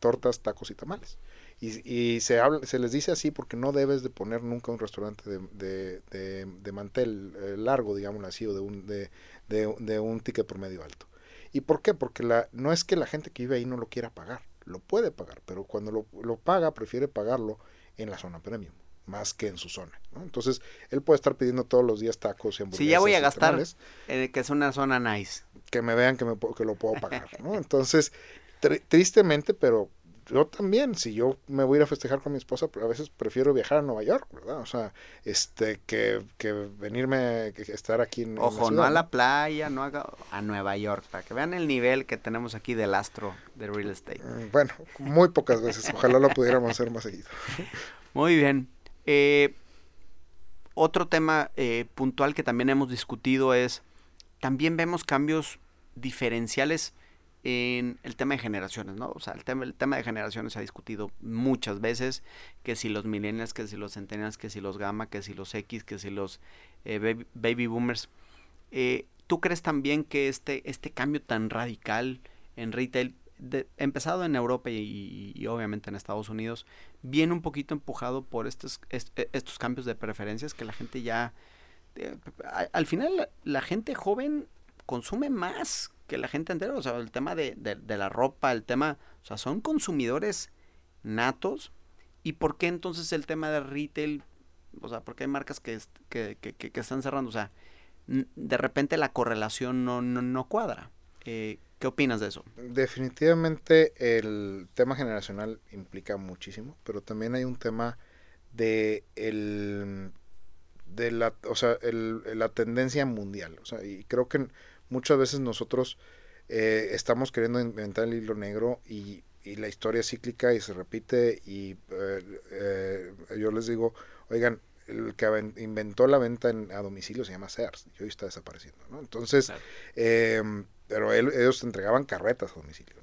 tortas, tacos y tamales. Y, y, se, habla, se les dice así porque no debes de poner nunca un restaurante de, de, mantel eh, largo, digamos así, o de un, de, un ticket promedio alto. ¿Y por qué? Porque la, no es que la gente que vive ahí no lo quiera pagar, lo puede pagar, pero cuando lo, lo paga prefiere pagarlo en la zona premium más que en su zona. Entonces, él puede estar pidiendo todos los días tacos y hamburguesas. Si ya voy a gastar, eh, que es una zona nice. Que me vean que, me, que lo puedo pagar. ¿no? Entonces, tristemente, pero yo también, si yo me voy a ir a festejar con mi esposa, a veces prefiero viajar a Nueva York, ¿verdad? O sea, este, que, que venirme, que estar aquí en Ojo, no a la playa, no a, a Nueva York, para que vean el nivel que tenemos aquí del astro de real estate. Mm, bueno, muy pocas veces, ojalá lo pudiéramos hacer más seguido. Muy bien. Eh, otro tema eh, puntual que también hemos discutido es, también vemos cambios diferenciales en el tema de generaciones, ¿no? O sea, el tema, el tema de generaciones se ha discutido muchas veces, que si los millennials, que si los centennials, que si los gamma, que si los X, que si los eh, baby, boomers. ¿Tú crees también que este, este cambio tan radical en retail empezado en Europa y, obviamente en Estados Unidos, viene un poquito empujado por estos, e, estos cambios de preferencias que la gente ya... Eh, al final la, gente joven consume más que la gente entera, o sea, el tema de, la ropa, el tema, o sea, son consumidores natos. ¿Y por qué entonces el tema de retail? O sea, porque hay marcas que, que, que, están cerrando, o sea, de repente la correlación no, no, no cuadra. Eh, ¿Qué opinas de eso? Definitivamente el tema generacional implica muchísimo, pero también hay un tema de el de la, o sea, la tendencia mundial. O sea, y creo que muchas veces nosotros eh, estamos queriendo inventar el hilo negro y, la historia es cíclica y se repite y eh, eh, yo les digo, oigan, el que inventó la venta a domicilio se llama Sears y hoy está desapareciendo, ¿no? Entonces, em, pero ellos entregaban carretas a domicilio,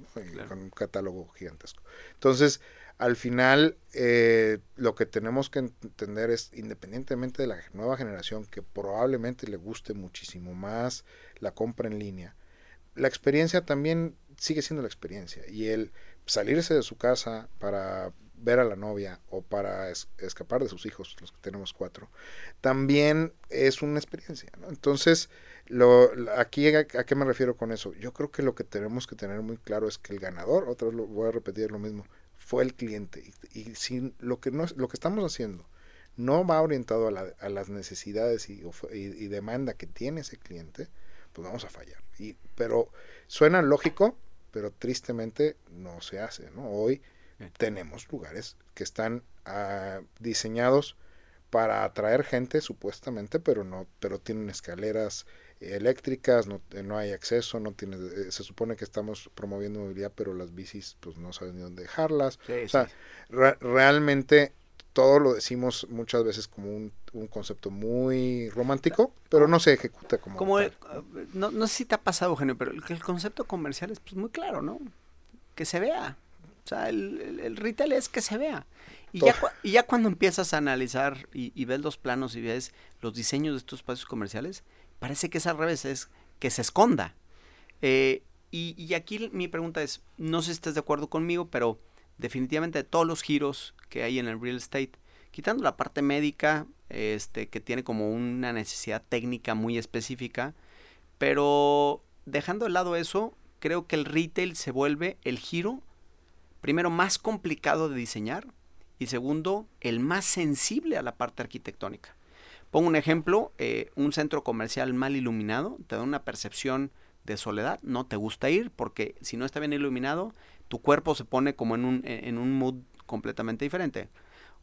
con un catálogo gigantesco. Entonces, al final, eh, lo que tenemos que entender es, independientemente de la nueva generación, que probablemente le guste muchísimo más la compra en línea, la experiencia también sigue siendo la experiencia. Y el salirse de su casa para ver a la novia o para escapar de sus hijos, los que tenemos cuatro, también es una experiencia. Entonces, lo, aquí a, qué me refiero con eso? Yo creo que lo que tenemos que tener muy claro es que el ganador, otra vez lo voy a repetir lo mismo, fue el cliente. Y, y si lo que, no, lo que estamos haciendo no va orientado a, la, a las necesidades y, y, demanda que tiene ese cliente, pues vamos a fallar. Y, pero suena lógico, pero tristemente no se hace. ¿no? Hoy tenemos lugares que están ah, diseñados para atraer gente supuestamente, pero no, pero tienen escaleras eléctricas, no, no hay acceso, no tiene, eh, se supone que estamos promoviendo movilidad, pero las bicis pues no saben ni dónde dejarlas. o sea, realmente todo lo decimos muchas veces como un, un concepto muy romántico, pero no se ejecuta como, como no, no sé si te ha pasado, Eugenio, pero el, el concepto comercial es pues, muy claro, ¿no? Que se vea. O sea, el, el, retail es que se vea. Y ya, y ya, cuando empiezas a analizar y, y, ves los planos y ves los diseños de estos espacios comerciales, parece que es al revés, es que se esconda. Eh, y, y, aquí mi pregunta es, no sé si estás de acuerdo conmigo, pero definitivamente todos los giros que hay en el real estate, quitando la parte médica, este, que tiene como una necesidad técnica muy específica, pero dejando de lado eso, creo que el retail se vuelve el giro, primero, más complicado de diseñar y segundo, el más sensible a la parte arquitectónica. Pongo un ejemplo, eh, un centro comercial mal iluminado te da una percepción de soledad, no te gusta ir porque si no está bien iluminado, tu cuerpo se pone como en un, en un mood completamente diferente.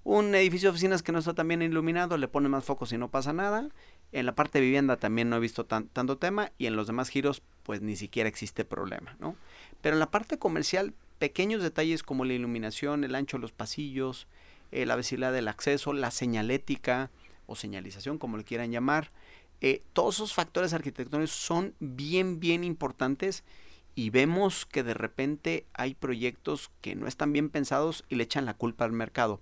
Un edificio de oficinas que no está tan bien iluminado, le pone más focos y no pasa nada. En la parte de vivienda también no he visto tanto tema y en los demás giros pues ni siquiera existe problema, ¿no? Pero en la parte comercial, pequeños detalles como la iluminación, el ancho de los pasillos, eh, la visibilidad del acceso, la señalética o señalización, como le quieran llamar, eh, todos esos factores arquitectónicos son bien, bien importantes y vemos que de repente hay proyectos que no están bien pensados y le echan la culpa al mercado.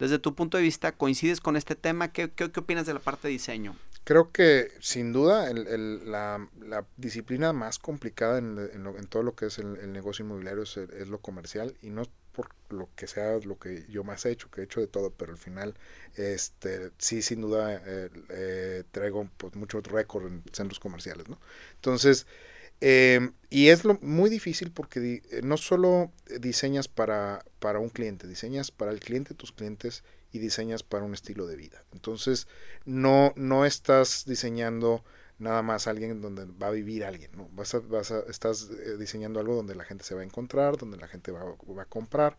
Desde tu punto de vista, ¿coincides con este tema? ¿Qué, qué, opinas de la parte de diseño? Creo que sin duda la, disciplina más complicada en, todo lo que es el, negocio inmobiliario es, lo comercial y no por lo que sea lo que yo más he hecho, que he hecho de todo, pero al final este sí sin duda eh, eh, traigo pues, mucho récord en centros comerciales, ¿no? Entonces, Em, y es lo, muy difícil porque eh, no solo diseñas para, para un cliente, diseñas para el cliente, tus clientes y diseñas para un estilo de vida. Entonces, no, no estás diseñando nada más alguien donde va a vivir alguien, ¿no? Vas vas estás eh, diseñando algo donde la gente se va a encontrar, donde la gente va, a comprar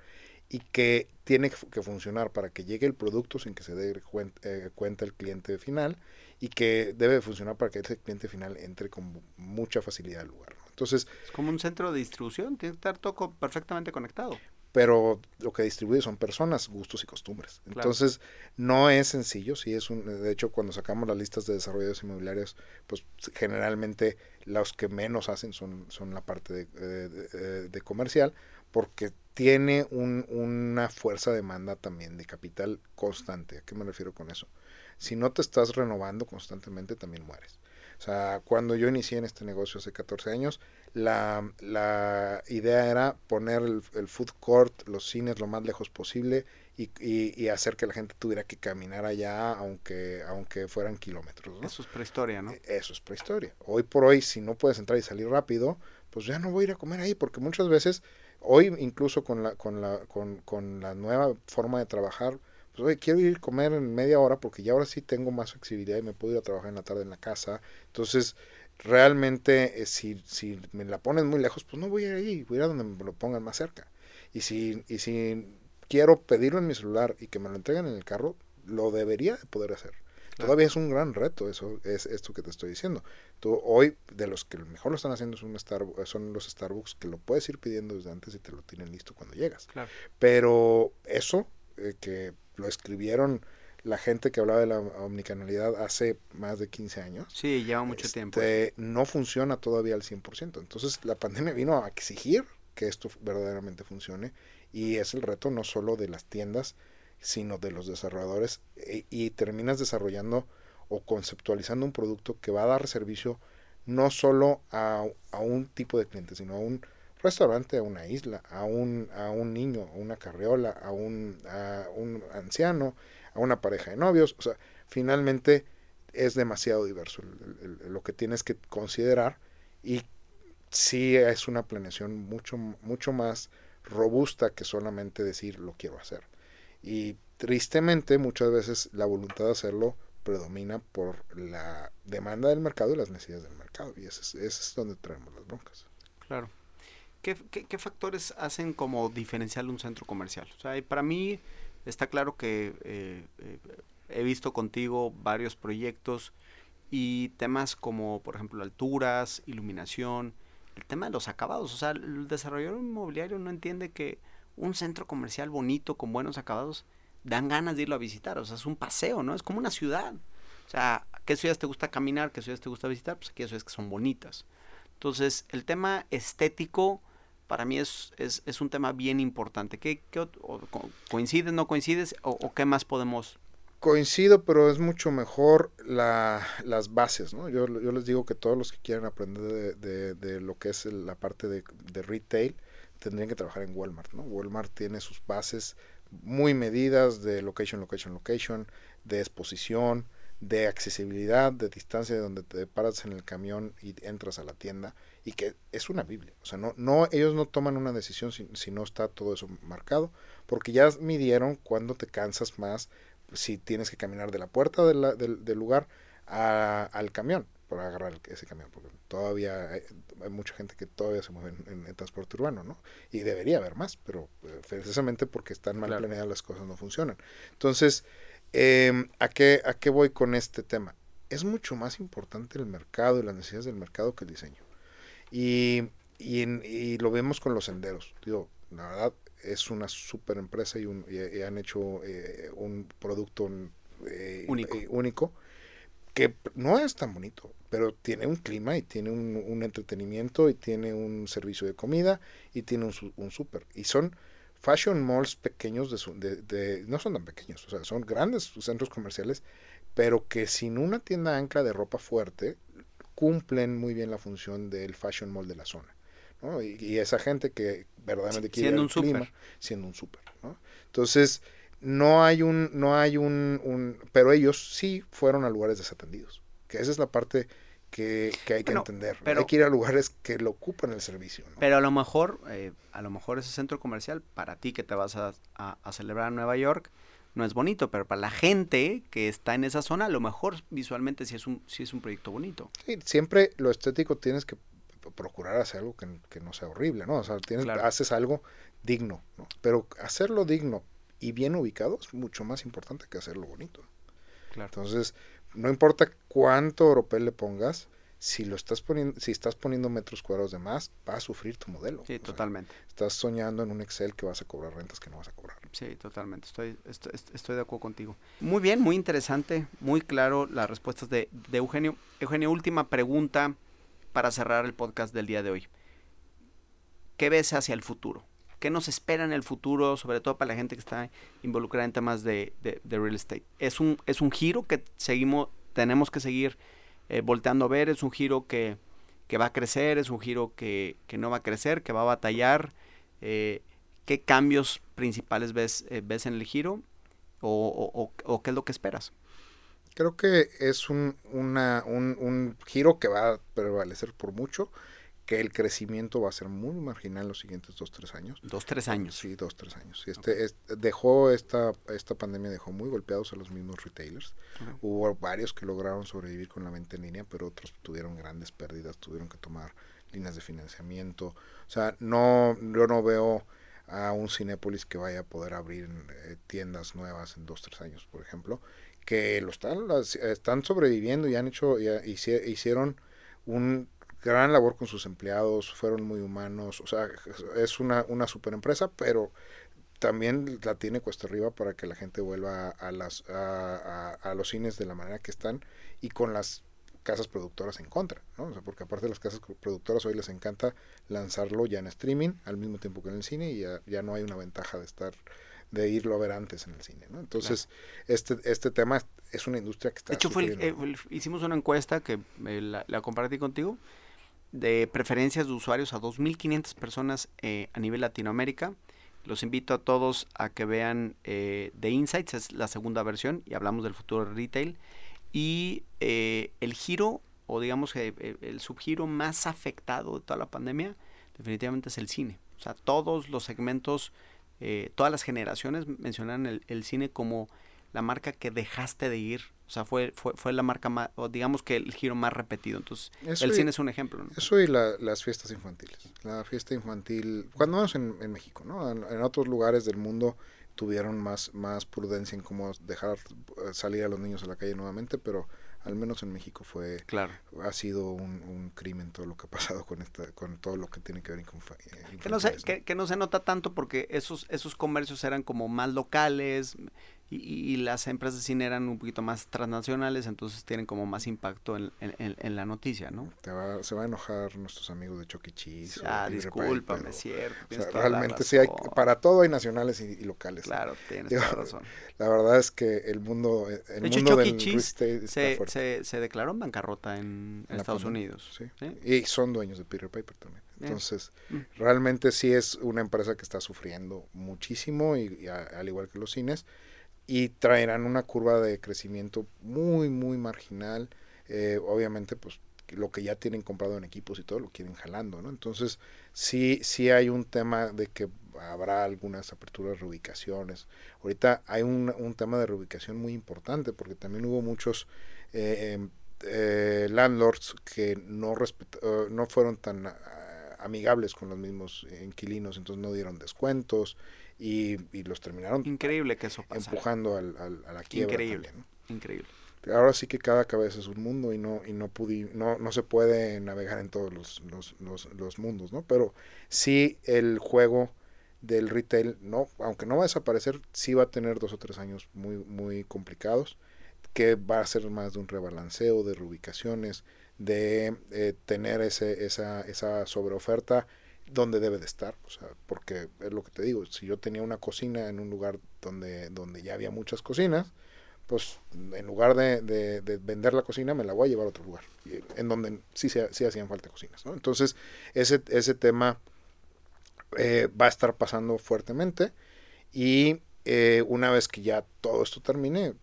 y que tiene que funcionar para que llegue el producto sin que se dé cuenta, eh, cuenta el cliente final y que debe funcionar para que ese cliente final entre con mucha facilidad al lugar. Entonces, es como un centro de distribución, tiene que estar todo perfectamente conectado. Pero lo que distribuye son personas, gustos y costumbres. Entonces, no es sencillo, sí es un de hecho cuando sacamos las listas de desarrolladores inmobiliarios, pues generalmente los que menos hacen son, son la parte de, de, comercial, porque tiene un, una fuerza de demanda también de capital constante. ¿A qué me refiero con eso? si no te estás renovando constantemente, también mueres. O sea, cuando yo inicié en este negocio hace 14 años, la, la idea era poner el, food court, los cines lo más lejos posible y, y, hacer que la gente tuviera que caminar allá aunque, aunque fueran kilómetros. Eso es prehistoria, ¿no? E, eso es prehistoria. Hoy por hoy, si no puedes entrar y salir rápido, pues ya no voy a ir a comer ahí, porque muchas veces, hoy incluso con la, con la, con, con la nueva forma de trabajar, pues oye, quiero ir a comer en media hora porque ya ahora sí tengo más flexibilidad y me puedo ir a trabajar en la tarde en la casa. Entonces, realmente, eh, si, si me la ponen muy lejos, pues no voy a ir ahí, voy a ir a donde me lo pongan más cerca. Y si, y si quiero pedirlo en mi celular y que me lo entreguen en el carro, lo debería de poder hacer. Todavía es un gran reto eso, es esto que te estoy diciendo. Tú, hoy, de los que mejor lo están haciendo es un son los Starbucks que lo puedes ir pidiendo desde antes y te lo tienen listo cuando llegas. Pero eso, eh, que lo escribieron la gente que hablaba de la omnicanalidad hace más de 15 años. Sí, lleva mucho este, tiempo. No funciona todavía al 100%. Entonces la pandemia vino a exigir que esto verdaderamente funcione y es el reto no solo de las tiendas, sino de los desarrolladores e, y terminas desarrollando o conceptualizando un producto que va a dar servicio no solo a, a un tipo de cliente, sino a un restaurante a una isla, a un, a un niño, a una carriola, a un, a un anciano, a una pareja de novios. O sea, finalmente es demasiado diverso lo que tienes que considerar y sí es una planeación mucho, mucho más robusta que solamente decir lo quiero hacer. Y tristemente muchas veces la voluntad de hacerlo predomina por la demanda del mercado y las necesidades del mercado. Y ese es, ese es donde traemos las broncas. Claro. ¿Qué, qué, factores hacen como diferencial un centro comercial? O sea, para mí está claro que eh, eh, he visto contigo varios proyectos y temas como, por ejemplo, alturas, iluminación, el tema de los acabados. O sea, el desarrollador inmobiliario no entiende que un centro comercial bonito, con buenos acabados, dan ganas de irlo a visitar. O sea, es un paseo, ¿no? Es como una ciudad. O sea, ¿qué ciudades te gusta caminar? ¿Qué ciudades te gusta visitar? Pues aquellas ciudades que son bonitas. Entonces, el tema estético para mí es, es, un tema bien importante. ¿Qué, qué ¿Coincides, no coincides o, qué más podemos...? Coincido, pero es mucho mejor la, las bases, ¿no? Yo, yo, les digo que todos los que quieran aprender de, de, lo que es la parte de, de, retail tendrían que trabajar en Walmart, ¿no? Walmart tiene sus bases muy medidas de location, location, location, de exposición, de accesibilidad, de distancia de donde te paras en el camión y entras a la tienda y que es una Biblia. O sea, no, no, ellos no toman una decisión si, no está todo eso marcado, porque ya midieron cuándo te cansas más si tienes que caminar de la puerta del, del, lugar al camión para agarrar ese camión, porque todavía hay, mucha gente que todavía se mueve en, transporte urbano, ¿no? Y debería haber más, pero eh, precisamente porque están mal planeadas las cosas no funcionan. Entonces, eh, ¿a, qué, ¿a qué voy con este tema? Es mucho más importante el mercado y las necesidades del mercado que el diseño. Y, y, lo vemos con los senderos. Digo, la verdad, es una super empresa y, un, y, han hecho eh, un producto eh, único. único que no es tan bonito, pero tiene un clima y tiene un, entretenimiento y tiene un servicio de comida y tiene un, un súper. Y son fashion malls pequeños, de, de, no son tan pequeños, o sea, son grandes centros comerciales, pero que sin una tienda ancla de ropa fuerte cumplen muy bien la función del fashion mall de la zona. ¿no? Y, esa gente que verdaderamente quiere siendo un clima, siendo un súper. ¿no? Entonces, no hay un, no hay un, un, pero ellos sí fueron a lugares desatendidos, que esa es la parte que, hay que entender. Pero, hay que ir a lugares que lo ocupan el servicio. Pero a lo mejor, eh, a lo mejor ese centro comercial, para ti que te vas a, a, celebrar en Nueva York, no es bonito, pero para la gente que está en esa zona, a lo mejor visualmente sí es un, sí es un proyecto bonito. Sí, siempre lo estético tienes que procurar hacer algo que, no sea horrible, ¿no? O sea, tienes, haces algo digno, ¿no? Pero hacerlo digno y bien ubicado es mucho más importante que hacerlo bonito. Claro. Entonces, no importa cuánto oropel le pongas, si lo estás poniendo, si estás poniendo metros cuadrados de más, va a sufrir tu modelo. Sí, totalmente. estás soñando en un Excel que vas a cobrar rentas que no vas a cobrar. Sí, totalmente. Estoy, estoy, de acuerdo contigo. Muy bien, muy interesante, muy claro las respuestas de, de Eugenio. Eugenio, última pregunta para cerrar el podcast del día de hoy. ¿Qué ves hacia el futuro? ¿Qué nos espera en el futuro, sobre todo para la gente que está involucrada en temas de, real estate? ¿Es un, ¿Es un giro que seguimos, tenemos que seguir eh, volteando a ver? ¿Es un giro que, va a crecer? ¿Es un giro que, no va a crecer, que va a batallar? Eh, ¿Qué cambios principales ves, eh, ves en el giro? O, qué es lo que esperas? Creo que es un, un, giro que va a prevalecer por mucho que el crecimiento va a ser muy marginal en los siguientes dos, tres años. Dos, tres años. Sí, dos, tres años. Este, dejó esta, esta pandemia dejó muy golpeados a los mismos retailers. Hubo varios que lograron sobrevivir con la venta en línea, pero otros tuvieron grandes pérdidas, tuvieron que tomar líneas de financiamiento. O sea, no, yo no veo a un Cinépolis que vaya a poder abrir eh, tiendas nuevas en dos, tres años, por ejemplo, que lo están, están sobreviviendo y han hecho, ya hicieron un gran labor con sus empleados, fueron muy humanos, o sea, es una, una super empresa, pero también la tiene cuesta arriba para que la gente vuelva a, las, a, a, los cines de la manera que están y con las casas productoras en contra, ¿no? O sea, porque aparte las casas productoras hoy les encanta lanzarlo ya en streaming al mismo tiempo que en el cine y ya, ya no hay una ventaja de estar de irlo a ver antes en el cine, ¿no? Entonces, este, este tema es una industria que está... De hecho, fue eh, hicimos una encuesta que eh, la, la, compartí contigo de preferencias de usuarios a 2.500 personas eh, a nivel Latinoamérica. Los invito a todos a que vean eh, The Insights, es la segunda versión, y hablamos del futuro retail. Y eh, el giro, o digamos que el subgiro más afectado de toda la pandemia, definitivamente es el cine. O sea, todos los segmentos, todas las generaciones mencionan el, el cine como la marca que dejaste de ir o sea, fue, fue, fue la marca más, o digamos que el giro más repetido. Entonces, el cine es un ejemplo. Eso y las fiestas infantiles. La fiesta infantil, cuando vamos en, en México, ¿no? En, otros lugares del mundo tuvieron más, más prudencia en cómo dejar eh, salir a los niños a la calle nuevamente, pero al menos en México fue claro ha sido un, un, crimen todo lo que ha pasado con esta con todo lo que tiene que ver con eh, que no se que, que, no se nota tanto porque esos esos comercios eran como más locales y, las empresas de cine eran un poquito más transnacionales, entonces tienen como más impacto en, en, la noticia, ¿no? se va a enojar nuestros amigos de Chucky e. Cheese. Ah, discúlpame, es cierto. realmente sí hay, para todo hay nacionales y, locales. Claro, tienes toda razón. La verdad es que el mundo, eh, el de mundo del e. se, se, se, declaró en bancarrota en, Estados Unidos. Sí. Y son dueños de Peter Piper también. Entonces, mm. realmente sí es una empresa que está sufriendo muchísimo y, al igual que los cines y traerán una curva de crecimiento muy, muy marginal. Eh, obviamente, pues lo que ya tienen comprado en equipos y todo lo quieren jalando, ¿no? Entonces, sí, sí hay un tema de que habrá algunas aperturas, reubicaciones. Ahorita hay un, un tema de reubicación muy importante porque también hubo muchos eh, em, eh, landlords que no, no fueron tan ah, amigables con los mismos inquilinos, entonces no dieron descuentos, y, los terminaron increíble que eso empujando al, a la quiebra increíble increíble. Ahora sí que cada cabeza es un mundo y no y no pudi, no, no se puede navegar en todos los, los, los, mundos no pero sí el juego del retail no aunque no va a desaparecer sí va a tener dos o tres años muy muy complicados que va a ser más de un rebalanceo de reubicaciones de eh, tener ese, esa, esa sobreoferta donde debe de estar, o sea, porque es lo que te digo, si yo tenía una cocina en un lugar donde, donde ya había muchas cocinas, pues en lugar de, de, vender la cocina me la voy a llevar a otro lugar, en donde sí, sí hacían falta cocinas, ¿no? Entonces, ese, ese tema eh, va a estar pasando fuertemente y eh, una vez que ya todo esto termine,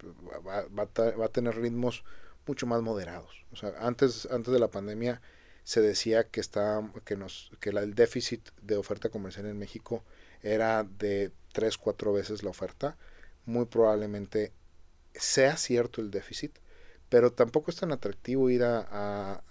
va, va, va, a tener ritmos mucho más moderados. O sea, antes, antes de la pandemia se decía que está que nos que el déficit de oferta comercial en México era de tres cuatro veces la oferta muy probablemente sea cierto el déficit pero tampoco es tan atractivo ir a,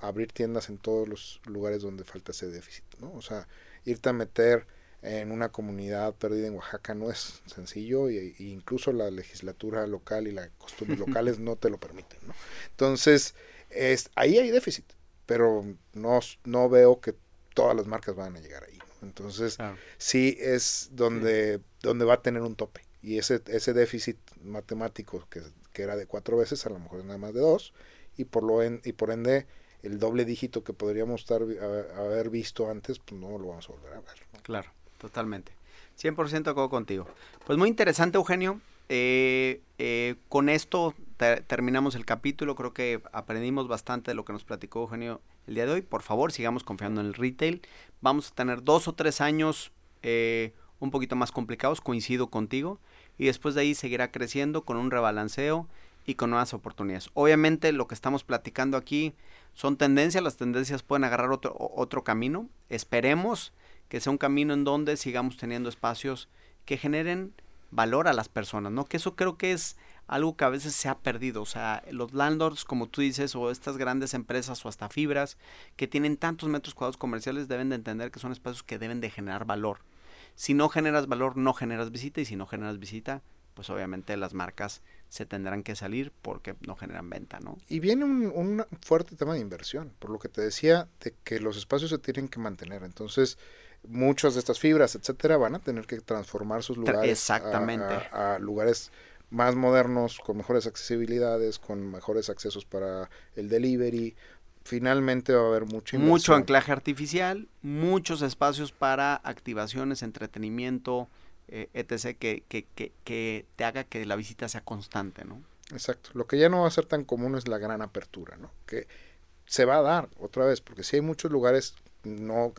abrir tiendas en todos los lugares donde falta ese déficit no o sea irte a meter en una comunidad perdida en Oaxaca no es sencillo y, incluso la legislatura local y las costumbres <laughs> locales no te lo permiten ¿no? entonces es, ahí hay déficit pero no, no veo que todas las marcas van a llegar ahí. Entonces, sí es donde, donde va a tener un tope. Y ese, ese déficit matemático que, que era de cuatro veces, a lo mejor es nada más de dos, y por, lo en, y por ende el doble dígito que podríamos estar, haber visto antes, pues no lo vamos a volver a ver. Claro, totalmente. 100% de acuerdo contigo. Pues muy interesante, Eugenio. Eh, eh, con esto terminamos el capítulo. Creo que aprendimos bastante de lo que nos platicó Eugenio el día de hoy. Por favor, sigamos confiando en el retail. Vamos a tener dos o tres años eh, un poquito más complicados, coincido contigo. Y después de ahí seguirá creciendo con un rebalanceo y con nuevas oportunidades. Obviamente lo que estamos platicando aquí son tendencias. Las tendencias pueden agarrar otro, otro camino. Esperemos que sea un camino en donde sigamos teniendo espacios que generen valor a las personas, ¿no? Que eso creo que es algo que a veces se ha perdido. O sea, los landlords, como tú dices, o estas grandes empresas o hasta fibras que tienen tantos metros cuadrados comerciales deben de entender que son espacios que deben de generar valor. Si no generas valor, no generas visita y si no generas visita, pues obviamente las marcas se tendrán que salir porque no generan venta, ¿no? Y viene un, un fuerte tema de inversión, por lo que te decía de que los espacios se tienen que mantener. Entonces, muchas de estas fibras, etcétera, van a tener que transformar sus lugares Exactamente. A, lugares más modernos, con mejores accesibilidades, con mejores accesos para el delivery. Finalmente va a haber mucho Mucho anclaje artificial, muchos espacios para activaciones, entretenimiento, eh, etc., que, que, que, que te haga que la visita sea constante, ¿no? Exacto. Lo que ya no va a ser tan común es la gran apertura, ¿no? Que se va a dar otra vez, porque si hay muchos lugares no,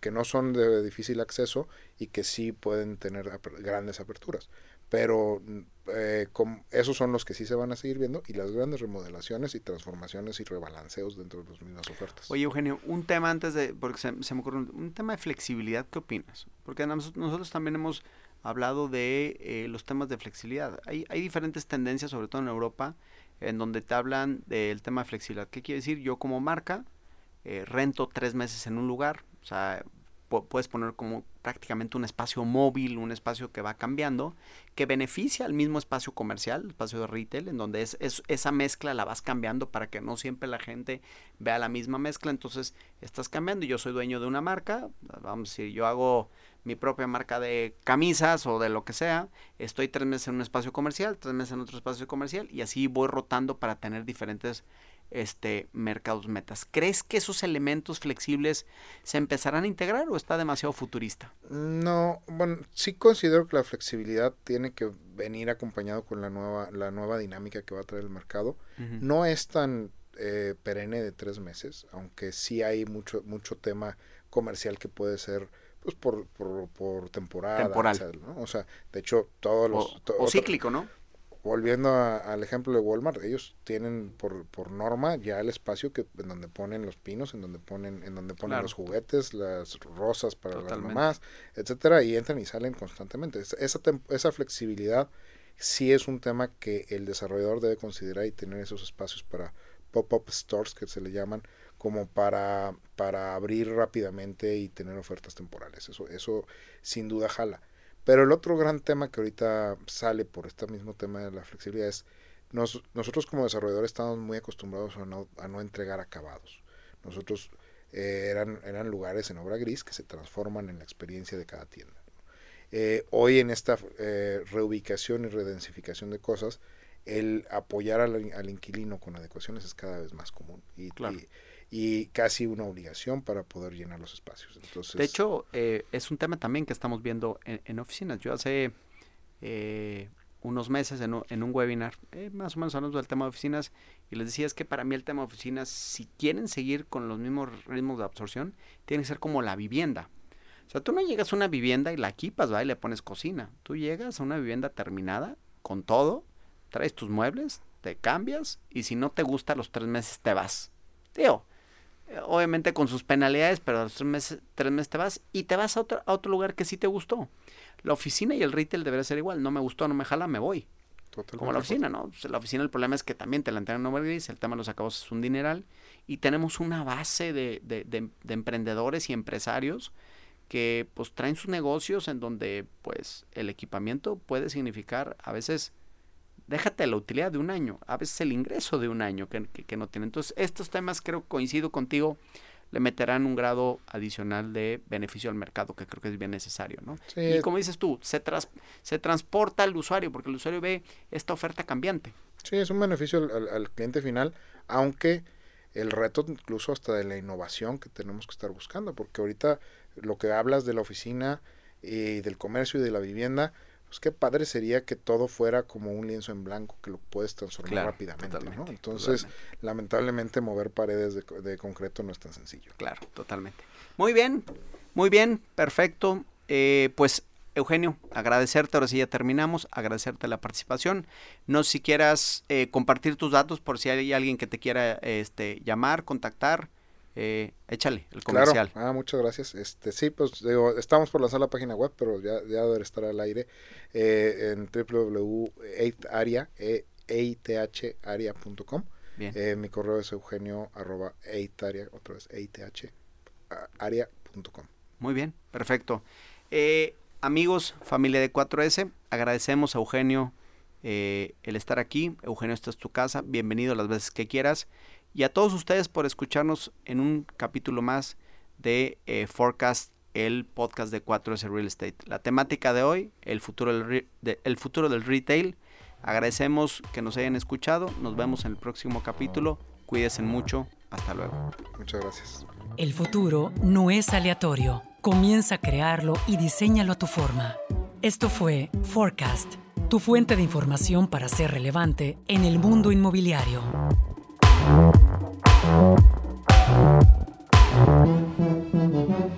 que no son de difícil acceso y que sí pueden tener grandes aperturas. Pero eh, esos son los que sí se van a seguir viendo y las grandes remodelaciones y transformaciones y rebalanceos dentro de las mismas ofertas. Oye, Eugenio, un tema antes de, porque se, me ocurre, un, tema de flexibilidad, ¿qué opinas? Porque nosotros, también hemos hablado de eh, los temas de flexibilidad. Hay, hay diferentes tendencias, sobre todo en Europa, en donde te hablan del tema de flexibilidad. ¿Qué quiere decir? Yo como marca eh, rento tres meses en un lugar, o sea, puedes poner como prácticamente un espacio móvil, un espacio que va cambiando, que beneficia al mismo espacio comercial, el espacio de retail, en donde es, esa mezcla la vas cambiando para que no siempre la gente vea la misma mezcla, entonces estás cambiando. Yo soy dueño de una marca, vamos a decir, yo hago mi propia marca de camisas o de lo que sea, estoy tres meses en un espacio comercial, tres meses en otro espacio comercial y así voy rotando para tener diferentes este, mercados metas. ¿Crees que esos elementos flexibles se empezarán a integrar o está demasiado futurista? No, bueno, sí considero que la flexibilidad tiene que venir acompañado con la nueva, la nueva dinámica que va a traer el mercado. No es tan eh, perenne de tres meses, aunque sí hay mucho, mucho tema comercial que puede ser pues por, por, temporada. Temporal. O sea, de hecho, todos los... o cíclico, ¿no? Volviendo al ejemplo de Walmart, ellos tienen por, por norma ya el espacio que en donde ponen los pinos, en donde ponen en donde ponen los juguetes, las rosas para las mamás, etcétera, y entran y salen constantemente. Esa esa flexibilidad sí es un tema que el desarrollador debe considerar y tener esos espacios para pop-up stores que se le llaman como para para abrir rápidamente y tener ofertas temporales. Eso eso sin duda jala. Pero el otro gran tema que ahorita sale por este mismo tema de la flexibilidad es nos, nosotros como desarrolladores estamos muy acostumbrados a no, a no entregar acabados. Nosotros eh, eran, eran lugares en obra gris que se transforman en la experiencia de cada tienda. Eh, hoy en esta eh, reubicación y redensificación de cosas, el apoyar al, al, inquilino con adecuaciones es cada vez más común. Y, claro y casi una obligación para poder llenar los espacios. Entonces, de hecho, eh, es un tema también que estamos viendo en, oficinas. Yo hace eh, unos meses en, un webinar, eh, más o menos hablamos del tema de oficinas, y les decía es que para mí el tema de oficinas, si quieren seguir con los mismos ritmos de absorción, tiene que ser como la vivienda. O sea, tú no llegas a una vivienda y la equipas, ¿va? Y le pones cocina. Tú llegas a una vivienda terminada, con todo, traes tus muebles, te cambias, y si no te gusta, los tres meses te vas. Tío, obviamente con sus penalidades, pero a los tres meses, tres meses te vas y te vas a otro, a otro lugar que sí te gustó. La oficina y el retail debería ser igual. No me gustó, no me jala, me voy. Como la oficina, ¿no? Pues, la oficina el problema es que también te la entregan en gris, el tema de los acabos es un dineral y tenemos una base de, de, de, emprendedores y empresarios que pues traen sus negocios en donde pues el equipamiento puede significar a veces déjate la utilidad de un año, a veces el ingreso de un año que, no tiene. Entonces, estos temas creo coincido contigo, le meterán un grado adicional de beneficio al mercado que creo que es bien necesario, ¿no? Y como dices tú, se, se transporta al usuario porque el usuario ve esta oferta cambiante. Sí, es un beneficio al, cliente final, aunque el reto incluso hasta de la innovación que tenemos que estar buscando, porque ahorita lo que hablas de la oficina y del comercio y de la vivienda, pues qué padre sería que todo fuera como un lienzo en blanco que lo puedes transformar rápidamente, ¿no? Entonces, lamentablemente mover paredes de, concreto no es tan sencillo. Claro, totalmente. Muy bien, muy bien, perfecto. Eh, pues Eugenio, agradecerte, ahora sí ya terminamos, agradecerte la participación. No sé si quieras eh, compartir tus datos por si hay alguien que te quiera este, llamar, contactar. Eh, échale el comercial. Ah, muchas gracias. Este, sí, pues digo, estamos por lanzar la página web, pero ya, ya debe estar al aire eh, en www.eitharia.com. Eh, eh, mi correo es eugenio arroba otra vez. Muy bien, perfecto. Eh, amigos, familia de 4S, agradecemos a Eugenio el estar aquí. Eugenio, esta es tu casa. Bienvenido las veces que quieras y a todos ustedes por escucharnos en un capítulo más de eh, Forecast, el podcast de 4S Real Estate. La temática de hoy, el futuro del, el futuro del retail. Agradecemos que nos hayan escuchado. Nos vemos en el próximo capítulo. Cuídense mucho. Hasta luego. Muchas gracias. El futuro no es aleatorio. Comienza a crearlo y diseñalo a tu forma. Esto fue Forecast, tu fuente de información para ser relevante en el mundo inmobiliario. Thank you.